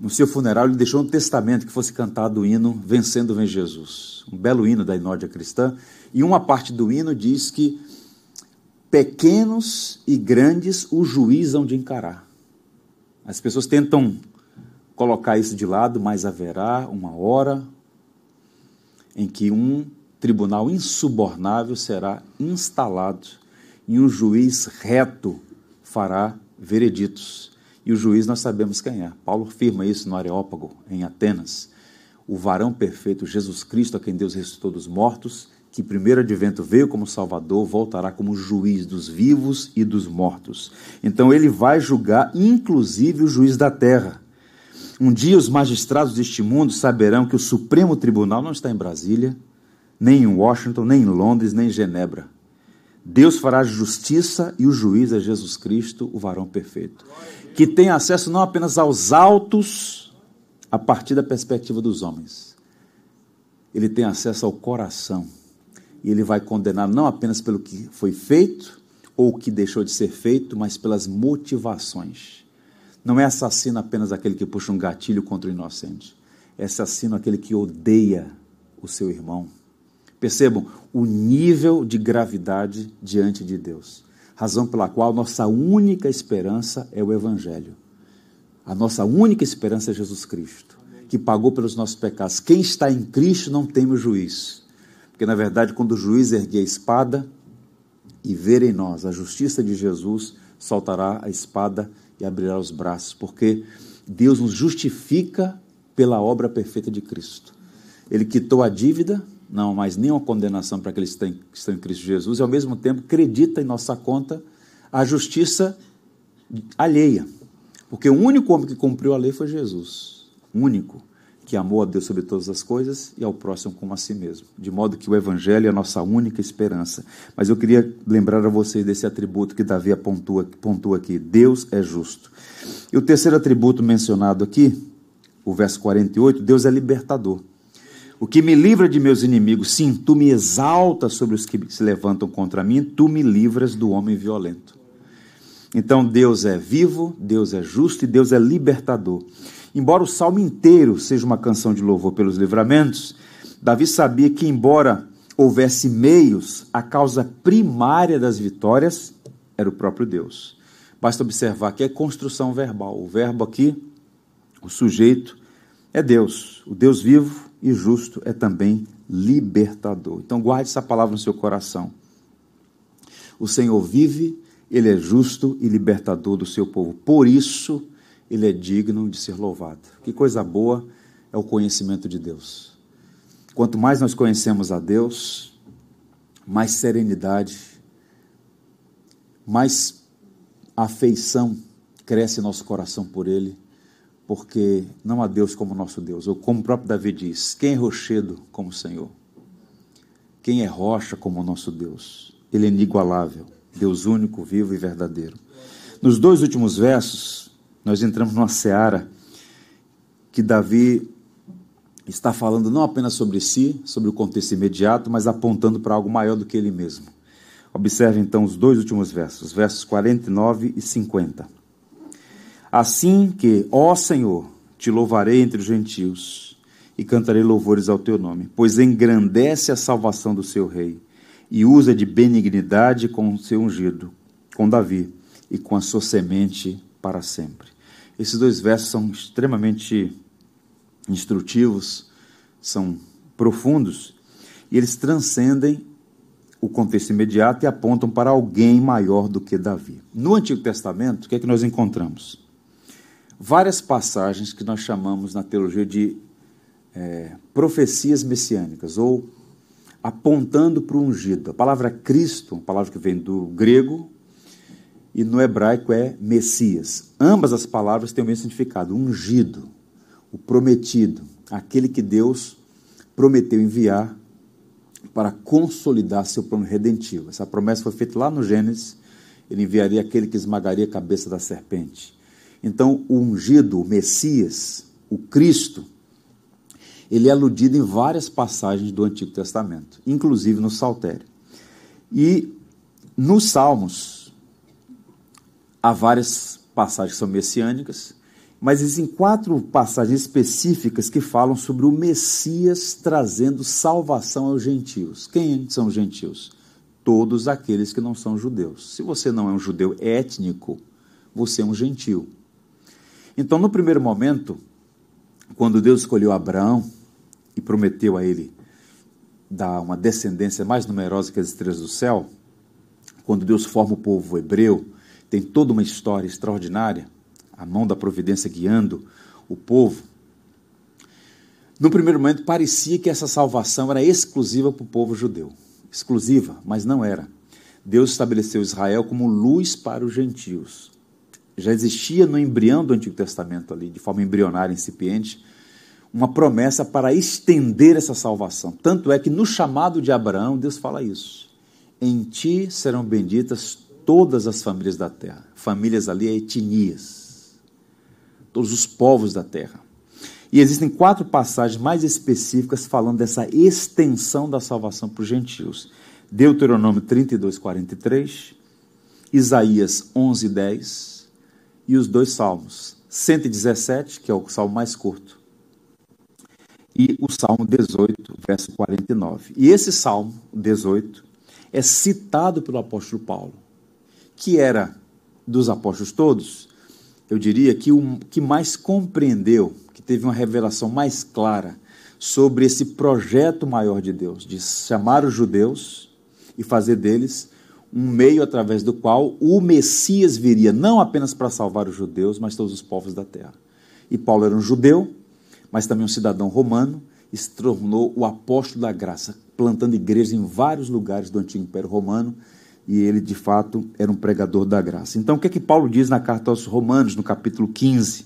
no seu funeral ele deixou um testamento que fosse cantado o hino Vencendo Vem Jesus, um belo hino da Inórdia cristã, e uma parte do hino diz que pequenos e grandes o hão de encarar. As pessoas tentam colocar isso de lado, mas haverá uma hora, em que um tribunal insubornável será instalado e um juiz reto fará vereditos. E o juiz nós sabemos quem é. Paulo afirma isso no Areópago, em Atenas. O varão perfeito, Jesus Cristo, a quem Deus ressuscitou dos mortos, que primeiro advento veio como Salvador, voltará como juiz dos vivos e dos mortos. Então ele vai julgar, inclusive, o juiz da terra. Um dia os magistrados deste mundo saberão que o Supremo Tribunal não está em Brasília, nem em Washington, nem em Londres, nem em Genebra. Deus fará justiça e o juiz é Jesus Cristo, o varão perfeito, que tem acesso não apenas aos autos a partir da perspectiva dos homens, ele tem acesso ao coração e ele vai condenar não apenas pelo que foi feito ou o que deixou de ser feito, mas pelas motivações. Não é assassino apenas aquele que puxa um gatilho contra o inocente. É assassino aquele que odeia o seu irmão. Percebam o nível de gravidade diante de Deus. Razão pela qual nossa única esperança é o Evangelho. A nossa única esperança é Jesus Cristo, que pagou pelos nossos pecados. Quem está em Cristo não teme o juiz. Porque, na verdade, quando o juiz erguer a espada e ver em nós a justiça de Jesus, soltará a espada e abrirá os braços, porque Deus nos justifica pela obra perfeita de Cristo. Ele quitou a dívida, não há mais nenhuma condenação para aqueles que estão em Cristo Jesus, e ao mesmo tempo acredita em nossa conta a justiça alheia. Porque o único homem que cumpriu a lei foi Jesus. Único que amou a Deus sobre todas as coisas e ao próximo como a si mesmo. De modo que o Evangelho é a nossa única esperança. Mas eu queria lembrar a vocês desse atributo que Davi pontua, aqui: Deus é justo. E o terceiro atributo mencionado aqui, o verso 48, Deus é libertador. O que me livra de meus inimigos, sim, tu me exaltas sobre os que se levantam contra mim, tu me livras do homem violento. Então Deus é vivo, Deus é justo e Deus é libertador. Embora o salmo inteiro seja uma canção de louvor pelos livramentos, Davi sabia que, embora houvesse meios, a causa primária das vitórias era o próprio Deus. Basta observar que é construção verbal. O verbo aqui, o sujeito, é Deus. O Deus vivo e justo é também libertador. Então guarde essa palavra no seu coração. O Senhor vive, ele é justo e libertador do seu povo. Por isso, ele é digno de ser louvado. Que coisa boa é o conhecimento de Deus. Quanto mais nós conhecemos a Deus, mais serenidade, mais afeição cresce nosso coração por Ele, porque não há Deus como nosso Deus. Ou como o próprio Davi diz: quem é rochedo como o Senhor? Quem é rocha como o nosso Deus? Ele é inigualável, Deus único, vivo e verdadeiro. Nos dois últimos versos, nós entramos numa seara que Davi está falando não apenas sobre si, sobre o contexto imediato, mas apontando para algo maior do que ele mesmo. Observe então os dois últimos versos, versos 49 e 50. Assim que, ó Senhor, te louvarei entre os gentios e cantarei louvores ao teu nome, pois engrandece a salvação do seu rei e usa de benignidade com o seu ungido, com Davi e com a sua semente para sempre. Esses dois versos são extremamente instrutivos, são profundos, e eles transcendem o contexto imediato e apontam para alguém maior do que Davi. No Antigo Testamento, o que é que nós encontramos? Várias passagens que nós chamamos na teologia de é, profecias messiânicas, ou apontando para o ungido. A palavra Cristo, uma palavra que vem do grego, e no hebraico é Messias. Ambas as palavras têm o mesmo significado: ungido, o prometido, aquele que Deus prometeu enviar para consolidar seu plano redentivo. Essa promessa foi feita lá no Gênesis. Ele enviaria aquele que esmagaria a cabeça da serpente. Então, o ungido, o Messias, o Cristo, ele é aludido em várias passagens do Antigo Testamento, inclusive no Saltério. E nos Salmos, há várias passagens que são messiânicas, mas existem quatro passagens específicas que falam sobre o Messias trazendo salvação aos gentios. Quem são os gentios? Todos aqueles que não são judeus. Se você não é um judeu étnico, você é um gentio. Então, no primeiro momento, quando Deus escolheu Abraão e prometeu a ele dar uma descendência mais numerosa que as estrelas do céu, quando Deus forma o povo hebreu, tem toda uma história extraordinária a mão da providência guiando o povo. No primeiro momento, parecia que essa salvação era exclusiva para o povo judeu. Exclusiva, mas não era. Deus estabeleceu Israel como luz para os gentios. Já existia no embrião do Antigo Testamento, ali, de forma embrionária, incipiente, uma promessa para estender essa salvação. Tanto é que no chamado de Abraão, Deus fala isso. Em ti serão benditas todas as famílias da terra. Famílias ali é etnias todos os povos da terra. E existem quatro passagens mais específicas falando dessa extensão da salvação para os gentios. Deuteronômio 32, 43, Isaías 11, 10 e os dois salmos. 117, que é o salmo mais curto, e o salmo 18, verso 49. E esse salmo, 18, é citado pelo apóstolo Paulo, que era dos apóstolos todos, eu diria que o que mais compreendeu, que teve uma revelação mais clara sobre esse projeto maior de Deus, de chamar os judeus e fazer deles um meio através do qual o Messias viria, não apenas para salvar os judeus, mas todos os povos da terra. E Paulo era um judeu, mas também um cidadão romano, e se tornou o apóstolo da graça, plantando igrejas em vários lugares do antigo Império Romano e ele de fato era um pregador da graça. Então, o que é que Paulo diz na carta aos Romanos, no capítulo 15?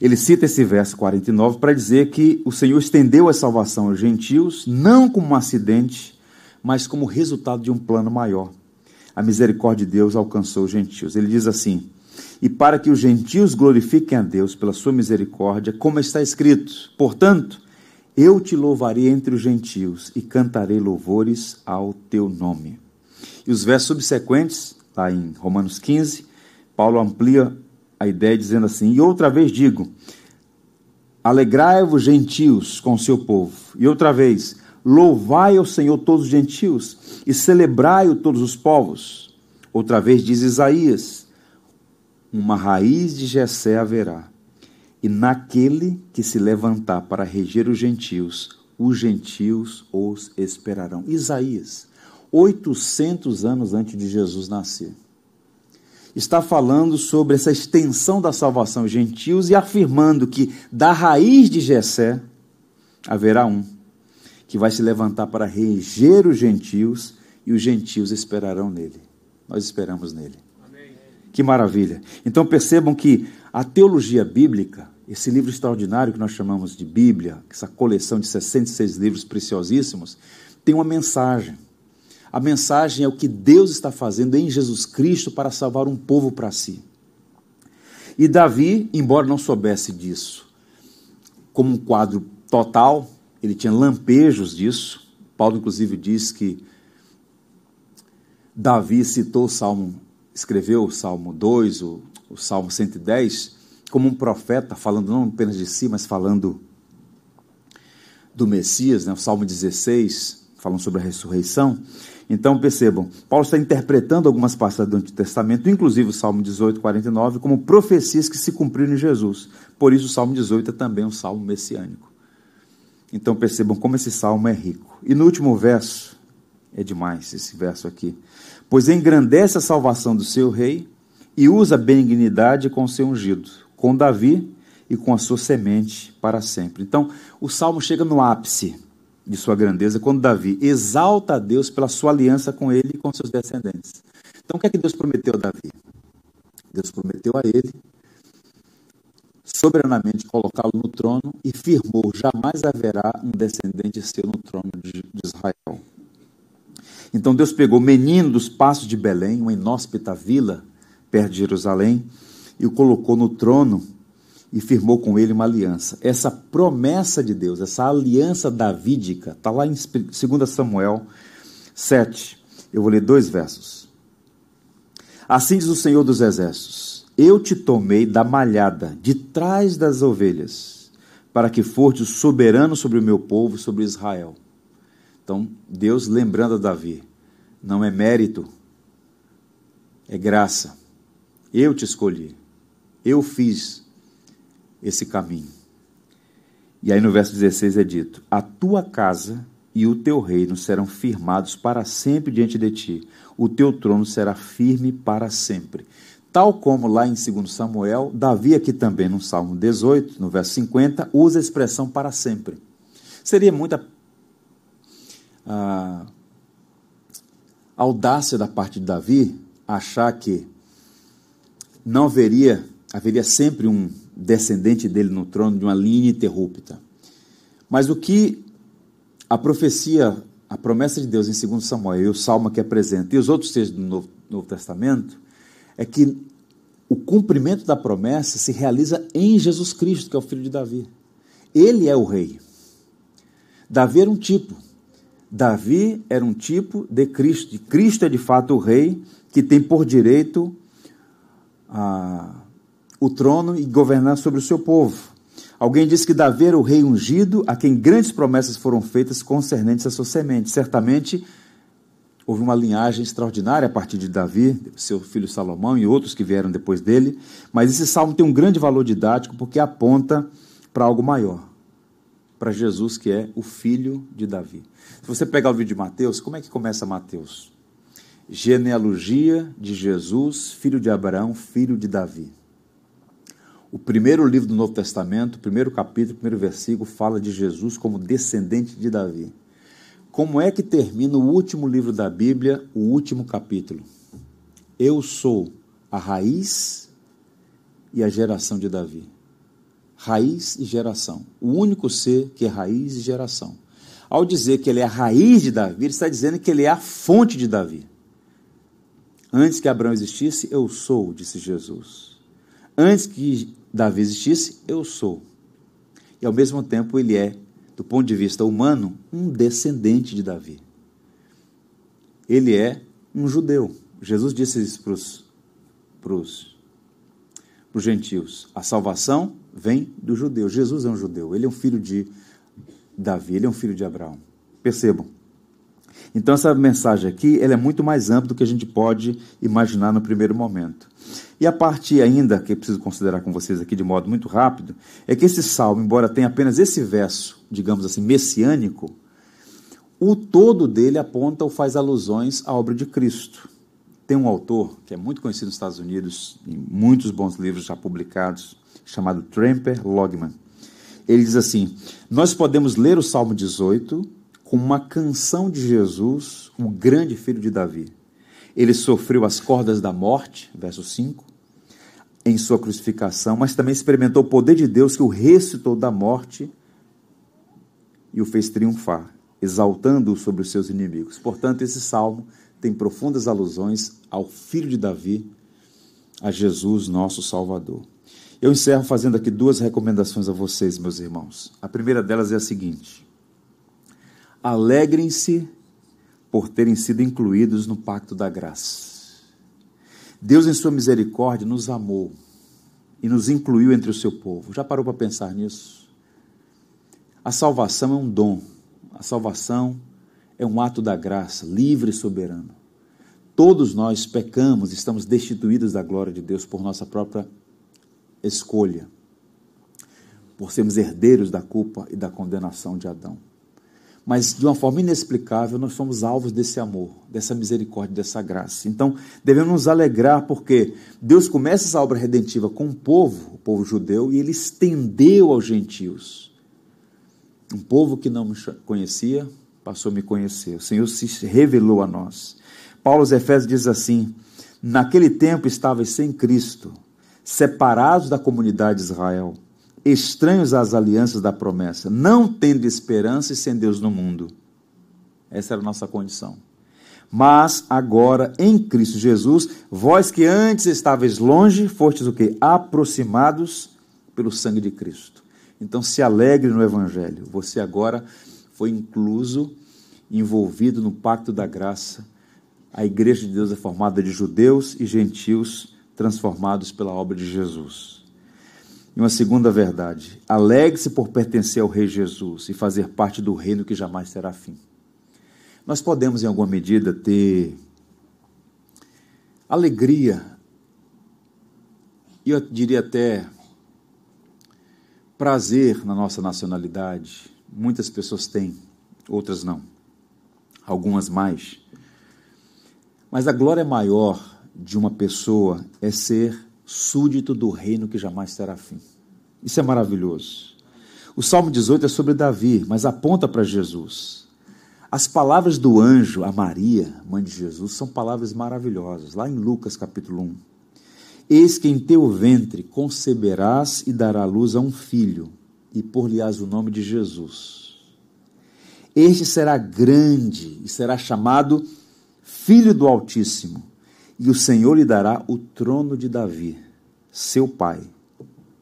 Ele cita esse verso 49 para dizer que o Senhor estendeu a salvação aos gentios, não como um acidente, mas como resultado de um plano maior. A misericórdia de Deus alcançou os gentios. Ele diz assim: E para que os gentios glorifiquem a Deus pela sua misericórdia, como está escrito: Portanto, eu te louvarei entre os gentios e cantarei louvores ao teu nome. E os versos subsequentes, lá em Romanos 15, Paulo amplia a ideia dizendo assim: E outra vez digo, alegrai-vos, gentios, com o seu povo. E outra vez, louvai ao Senhor todos os gentios, e celebrai-o todos os povos. Outra vez diz Isaías: Uma raiz de Jessé haverá, e naquele que se levantar para reger os gentios, os gentios os esperarão. Isaías 800 anos antes de Jesus nascer. Está falando sobre essa extensão da salvação aos gentios e afirmando que da raiz de Jessé haverá um que vai se levantar para reger os gentios e os gentios esperarão nele. Nós esperamos nele. Amém. Que maravilha. Então percebam que a teologia bíblica, esse livro extraordinário que nós chamamos de Bíblia, essa coleção de 66 livros preciosíssimos, tem uma mensagem. A mensagem é o que Deus está fazendo em Jesus Cristo para salvar um povo para si. E Davi, embora não soubesse disso, como um quadro total, ele tinha lampejos disso. Paulo, inclusive, diz que Davi citou o Salmo, escreveu o Salmo 2, o, o Salmo 110, como um profeta, falando não apenas de si, mas falando do Messias, né? o Salmo 16, falando sobre a ressurreição. Então percebam, Paulo está interpretando algumas passagens do Antigo Testamento, inclusive o Salmo 18, 49, como profecias que se cumpriram em Jesus. Por isso o Salmo 18 é também um salmo messiânico. Então percebam como esse salmo é rico. E no último verso, é demais esse verso aqui. Pois engrandece a salvação do seu rei e usa benignidade com o seu ungido, com Davi e com a sua semente para sempre. Então, o salmo chega no ápice de sua grandeza quando Davi exalta a Deus pela sua aliança com ele e com seus descendentes. Então, o que é que Deus prometeu a Davi? Deus prometeu a ele soberanamente colocá-lo no trono e firmou: jamais haverá um descendente seu no trono de, Israel. Então Deus pegou o menino dos passos de Belém, uma inóspita vila perto de Jerusalém, e o colocou no trono e firmou com ele uma aliança. Essa promessa de Deus, essa aliança davídica, está lá em 2 Samuel 7. Eu vou ler dois versos. Assim diz o Senhor dos Exércitos eu te tomei da malhada, de trás das ovelhas, para que foste soberano sobre o meu povo, sobre Israel. Então, Deus lembrando a Davi, não é mérito, é graça. Eu te escolhi, eu fiz esse caminho. E aí no verso 16 é dito: A tua casa e o teu reino serão firmados para sempre diante de ti, o teu trono será firme para sempre. Tal como lá em 2 Samuel, Davi aqui também no Salmo 18, no verso 50, usa a expressão para sempre. Seria muita ah, audácia da parte de Davi achar que não haveria, haveria sempre um descendente dele no trono de uma linha ininterrupta. Mas o que a profecia, a promessa de Deus em 2 Samuel e o Salmo que apresenta, e os outros textos do Novo, Novo Testamento, é que o cumprimento da promessa se realiza em Jesus Cristo, que é o filho de Davi. Ele é o rei. Davi era um tipo. Davi era um tipo de Cristo. E Cristo é de fato o rei que tem por direito a, o trono e governar sobre o seu povo. Alguém disse que Davi era o rei ungido, a quem grandes promessas foram feitas concernentes à sua semente. Certamente Houve uma linhagem extraordinária a partir de Davi, seu filho Salomão e outros que vieram depois dele, mas esse salmo tem um grande valor didático porque aponta para algo maior, para Jesus que é o filho de Davi. Se você pegar o vídeo de Mateus, como é que começa Mateus? Genealogia de Jesus, filho de Abraão, filho de Davi. O primeiro livro do Novo Testamento, o primeiro capítulo, o primeiro versículo, fala de Jesus como descendente de Davi. Como é que termina o último livro da Bíblia, o último capítulo? Eu sou a raiz e a geração de Davi. Raiz e geração. O único ser que é raiz e geração. Ao dizer que ele é a raiz de Davi, ele está dizendo que ele é a fonte de Davi. Antes que Abraão existisse, eu sou, disse Jesus. Antes que Davi existisse, eu sou. E ao mesmo tempo ele é do ponto de vista humano, um descendente de Davi. Ele é um judeu. Jesus disse isso para os gentios. A salvação vem do judeu. Jesus é um judeu. Ele é um filho de Davi. Ele é um filho de Abraão. Percebam. Então, essa mensagem aqui ela é muito mais ampla do que a gente pode imaginar no primeiro momento. E a parte ainda que eu preciso considerar com vocês aqui de modo muito rápido é que esse salmo, embora tenha apenas esse verso, digamos assim, messiânico, o todo dele aponta ou faz alusões à obra de Cristo. Tem um autor que é muito conhecido nos Estados Unidos, em muitos bons livros já publicados, chamado Tramper Logman. Ele diz assim: Nós podemos ler o Salmo 18 como uma canção de Jesus, o grande filho de Davi. Ele sofreu as cordas da morte, verso 5, em sua crucificação, mas também experimentou o poder de Deus que o ressuscitou da morte e o fez triunfar, exaltando-o sobre os seus inimigos. Portanto, esse salmo tem profundas alusões ao filho de Davi, a Jesus, nosso Salvador. Eu encerro fazendo aqui duas recomendações a vocês, meus irmãos. A primeira delas é a seguinte: alegrem-se por terem sido incluídos no pacto da graça. Deus, em sua misericórdia, nos amou e nos incluiu entre o seu povo. Já parou para pensar nisso? A salvação é um dom. A salvação é um ato da graça, livre e soberano. Todos nós pecamos, estamos destituídos da glória de Deus por nossa própria escolha, por sermos herdeiros da culpa e da condenação de Adão mas de uma forma inexplicável nós somos alvos desse amor, dessa misericórdia, dessa graça. Então, devemos nos alegrar porque Deus começa essa obra redentiva com o povo, o povo judeu, e ele estendeu aos gentios. Um povo que não me conhecia passou a me conhecer. O Senhor se revelou a nós. Paulo aos Efésios diz assim: Naquele tempo estavais sem Cristo, separados da comunidade de Israel, estranhos às alianças da promessa, não tendo esperança e sem Deus no mundo. Essa era a nossa condição. Mas agora, em Cristo Jesus, vós que antes estáveis longe, fostes o que? Aproximados pelo sangue de Cristo. Então se alegre no Evangelho. Você agora foi incluso, envolvido no pacto da graça. A igreja de Deus é formada de judeus e gentios transformados pela obra de Jesus. E uma segunda verdade: alegre-se por pertencer ao Rei Jesus e fazer parte do reino que jamais terá fim. Nós podemos, em alguma medida, ter alegria, e eu diria até prazer na nossa nacionalidade. Muitas pessoas têm, outras não, algumas mais. Mas a glória maior de uma pessoa é ser súdito do reino que jamais terá fim. Isso é maravilhoso. O Salmo 18 é sobre Davi, mas aponta para Jesus. As palavras do anjo a Maria, mãe de Jesus, são palavras maravilhosas, lá em Lucas capítulo 1. Eis que em teu ventre conceberás e dará luz a um filho, e por-lhe-ás o nome de Jesus. Este será grande e será chamado Filho do Altíssimo, e o Senhor lhe dará o trono de Davi, seu pai.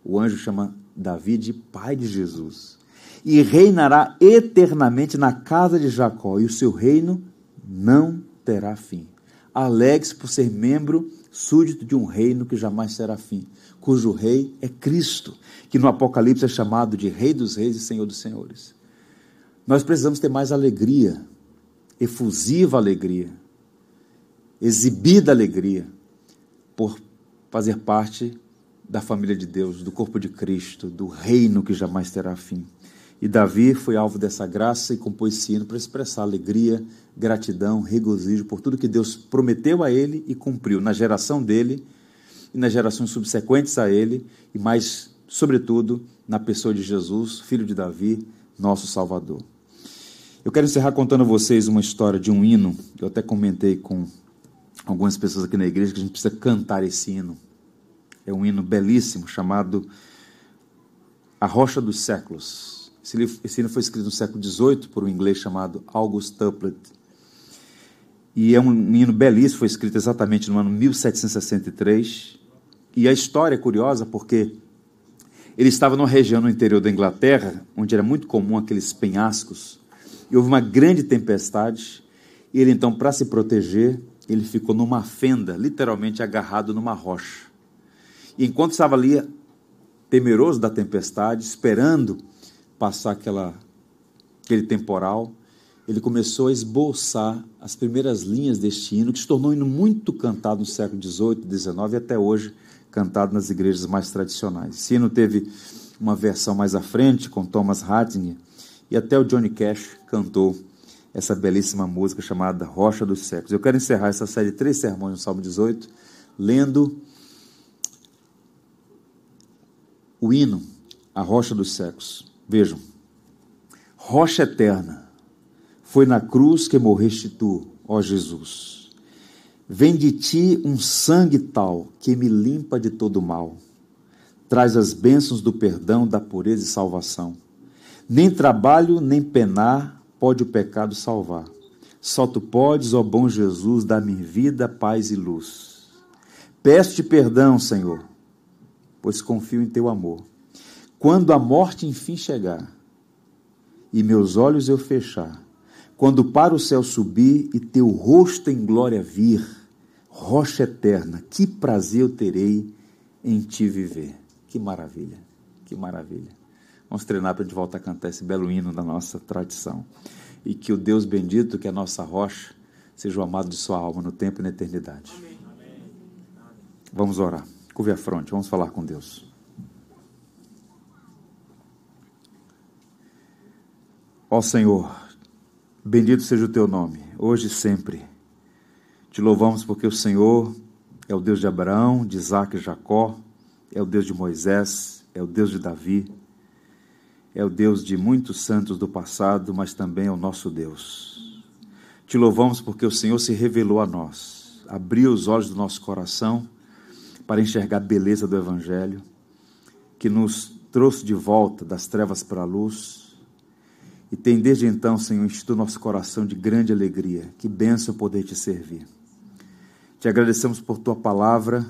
O anjo chama Davi de pai de Jesus. E reinará eternamente na casa de Jacó, e o seu reino não terá fim. Alegre-se por ser membro súdito de um reino que jamais será fim, cujo rei é Cristo, que no Apocalipse é chamado de Rei dos Reis e Senhor dos Senhores. Nós precisamos ter mais alegria, efusiva alegria, exibida alegria, por fazer parte da família de Deus, do corpo de Cristo, do reino que jamais terá fim. E Davi foi alvo dessa graça e compôs esse hino para expressar alegria, gratidão, regozijo por tudo que Deus prometeu a ele e cumpriu na geração dele e nas gerações subsequentes a ele, e mais, sobretudo, na pessoa de Jesus, filho de Davi, nosso Salvador. Eu quero encerrar contando a vocês uma história de um hino, eu até comentei com algumas pessoas aqui na igreja que a gente precisa cantar esse hino. É um hino belíssimo chamado A Rocha dos Séculos. Esse livro, esse livro foi escrito no século XVIII por um inglês chamado August Tuplet. E é um hino belíssimo, foi escrito exatamente no ano 1763. E a história é curiosa porque ele estava numa região no interior da Inglaterra, onde era muito comum aqueles penhascos, e houve uma grande tempestade, e ele então, para se proteger, ele ficou numa fenda, literalmente agarrado numa rocha. E enquanto estava ali, temeroso da tempestade, esperando passar aquela, aquele temporal, ele começou a esboçar as primeiras linhas deste hino, que se tornou um hino muito cantado no século XVIII, XIX e até hoje cantado nas igrejas mais tradicionais. Esse hino teve uma versão mais à frente, com Thomas Ratzinger, e até o Johnny Cash cantou essa belíssima música chamada Rocha dos Séculos. Eu quero encerrar essa série de três sermões no Salmo 18, lendo o hino, A Rocha dos Séculos. Vejam, rocha eterna, foi na cruz que morreste tu, ó Jesus. Vem de ti um sangue tal que me limpa de todo mal. Traz as bênçãos do perdão, da pureza e salvação. Nem trabalho, nem penar pode o pecado salvar. Só tu podes, ó bom Jesus, dar-me vida, paz e luz. Peço-te perdão, Senhor, pois confio em teu amor. Quando a morte enfim chegar e meus olhos eu fechar, quando para o céu subir e teu rosto em glória vir, rocha eterna, que prazer eu terei em te viver. Que maravilha, que maravilha. Vamos treinar para de volta a cantar esse belo hino da nossa tradição. E que o Deus bendito, que é a nossa rocha, seja o amado de sua alma no tempo e na eternidade. Amém. Vamos orar. Curve a fronte, vamos falar com Deus. Ó Senhor, bendito seja o teu nome, hoje e sempre. Te louvamos porque o Senhor é o Deus de Abraão, de Isaac e Jacó, é o Deus de Moisés, é o Deus de Davi, é o Deus de muitos santos do passado, mas também é o nosso Deus. Te louvamos porque o Senhor se revelou a nós, abriu os olhos do nosso coração para enxergar a beleza do Evangelho, que nos trouxe de volta das trevas para a luz. E tem desde então, Senhor, enchido nosso coração de grande alegria. Que benção poder te servir. Te agradecemos por tua palavra,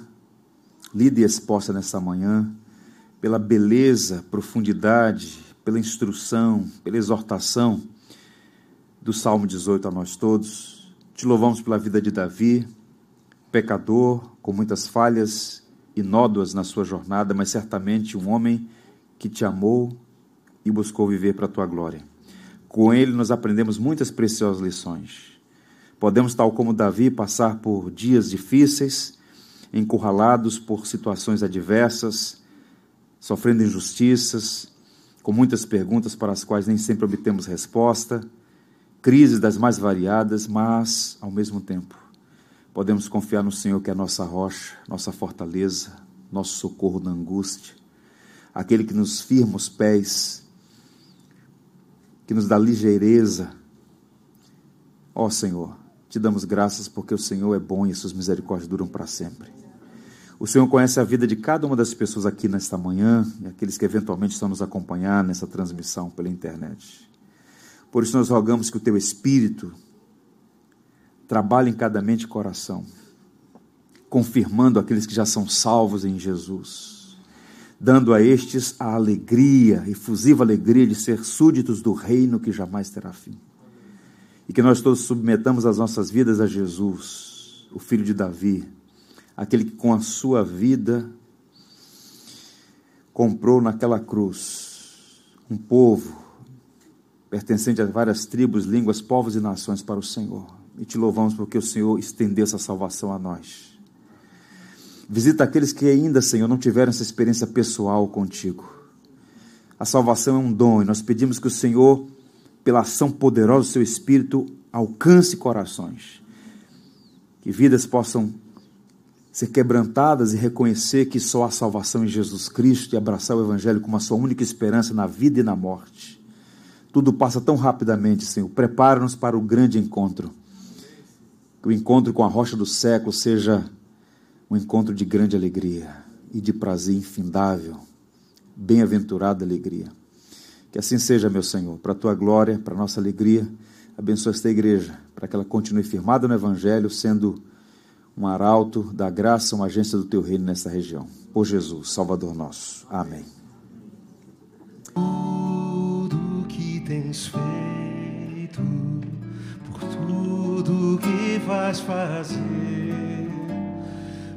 lida e exposta nessa manhã, pela beleza, profundidade, pela instrução, pela exortação do Salmo 18 a nós todos. Te louvamos pela vida de Davi, pecador, com muitas falhas e nódoas na sua jornada, mas certamente um homem que te amou e buscou viver para a tua glória. Com ele nós aprendemos muitas preciosas lições. Podemos, tal como Davi, passar por dias difíceis, encurralados por situações adversas, sofrendo injustiças, com muitas perguntas para as quais nem sempre obtemos resposta, crises das mais variadas, mas, ao mesmo tempo, podemos confiar no Senhor que é nossa rocha, nossa fortaleza, nosso socorro na angústia, aquele que nos firma os pés, que nos dá ligeireza. Ó Senhor, te damos graças porque o Senhor é bom e suas misericórdias duram para sempre. O Senhor conhece a vida de cada uma das pessoas aqui nesta manhã e aqueles que eventualmente estão nos acompanhando nessa transmissão pela internet. Por isso nós rogamos que o teu Espírito trabalhe em cada mente e coração, confirmando aqueles que já são salvos em Jesus, dando a estes a alegria, efusiva alegria de ser súditos do reino que jamais terá fim. E que nós todos submetamos as nossas vidas a Jesus, o filho de Davi, aquele que com a sua vida comprou naquela cruz um povo pertencente a várias tribos, línguas, povos e nações para o Senhor. E te louvamos porque o Senhor estendeu essa salvação a nós. Visita aqueles que ainda, Senhor, não tiveram essa experiência pessoal contigo. A salvação é um dom e nós pedimos que o Senhor, pela ação poderosa do seu Espírito, alcance corações. Que vidas possam ser quebrantadas e reconhecer que só há salvação em Jesus Cristo e abraçar o Evangelho como a sua única esperança na vida e na morte. Tudo passa tão rapidamente, Senhor. Prepara-nos para o grande encontro. Que o encontro com a rocha do século seja um encontro de grande alegria e de prazer infindável. Bem-aventurada alegria. Que assim seja, meu Senhor, para a tua glória, para a nossa alegria. Abençoa esta igreja, para que ela continue firmada no Evangelho, sendo um arauto da graça, uma agência do teu reino nesta região. Por Jesus, Salvador nosso. Amém. Tudo que tens feito, por tudo que vais fazer,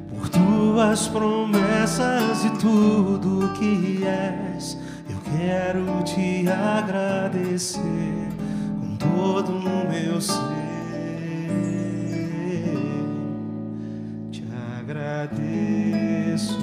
por tuas promessas e tudo que és, eu quero te agradecer com todo o meu ser. Agradeço,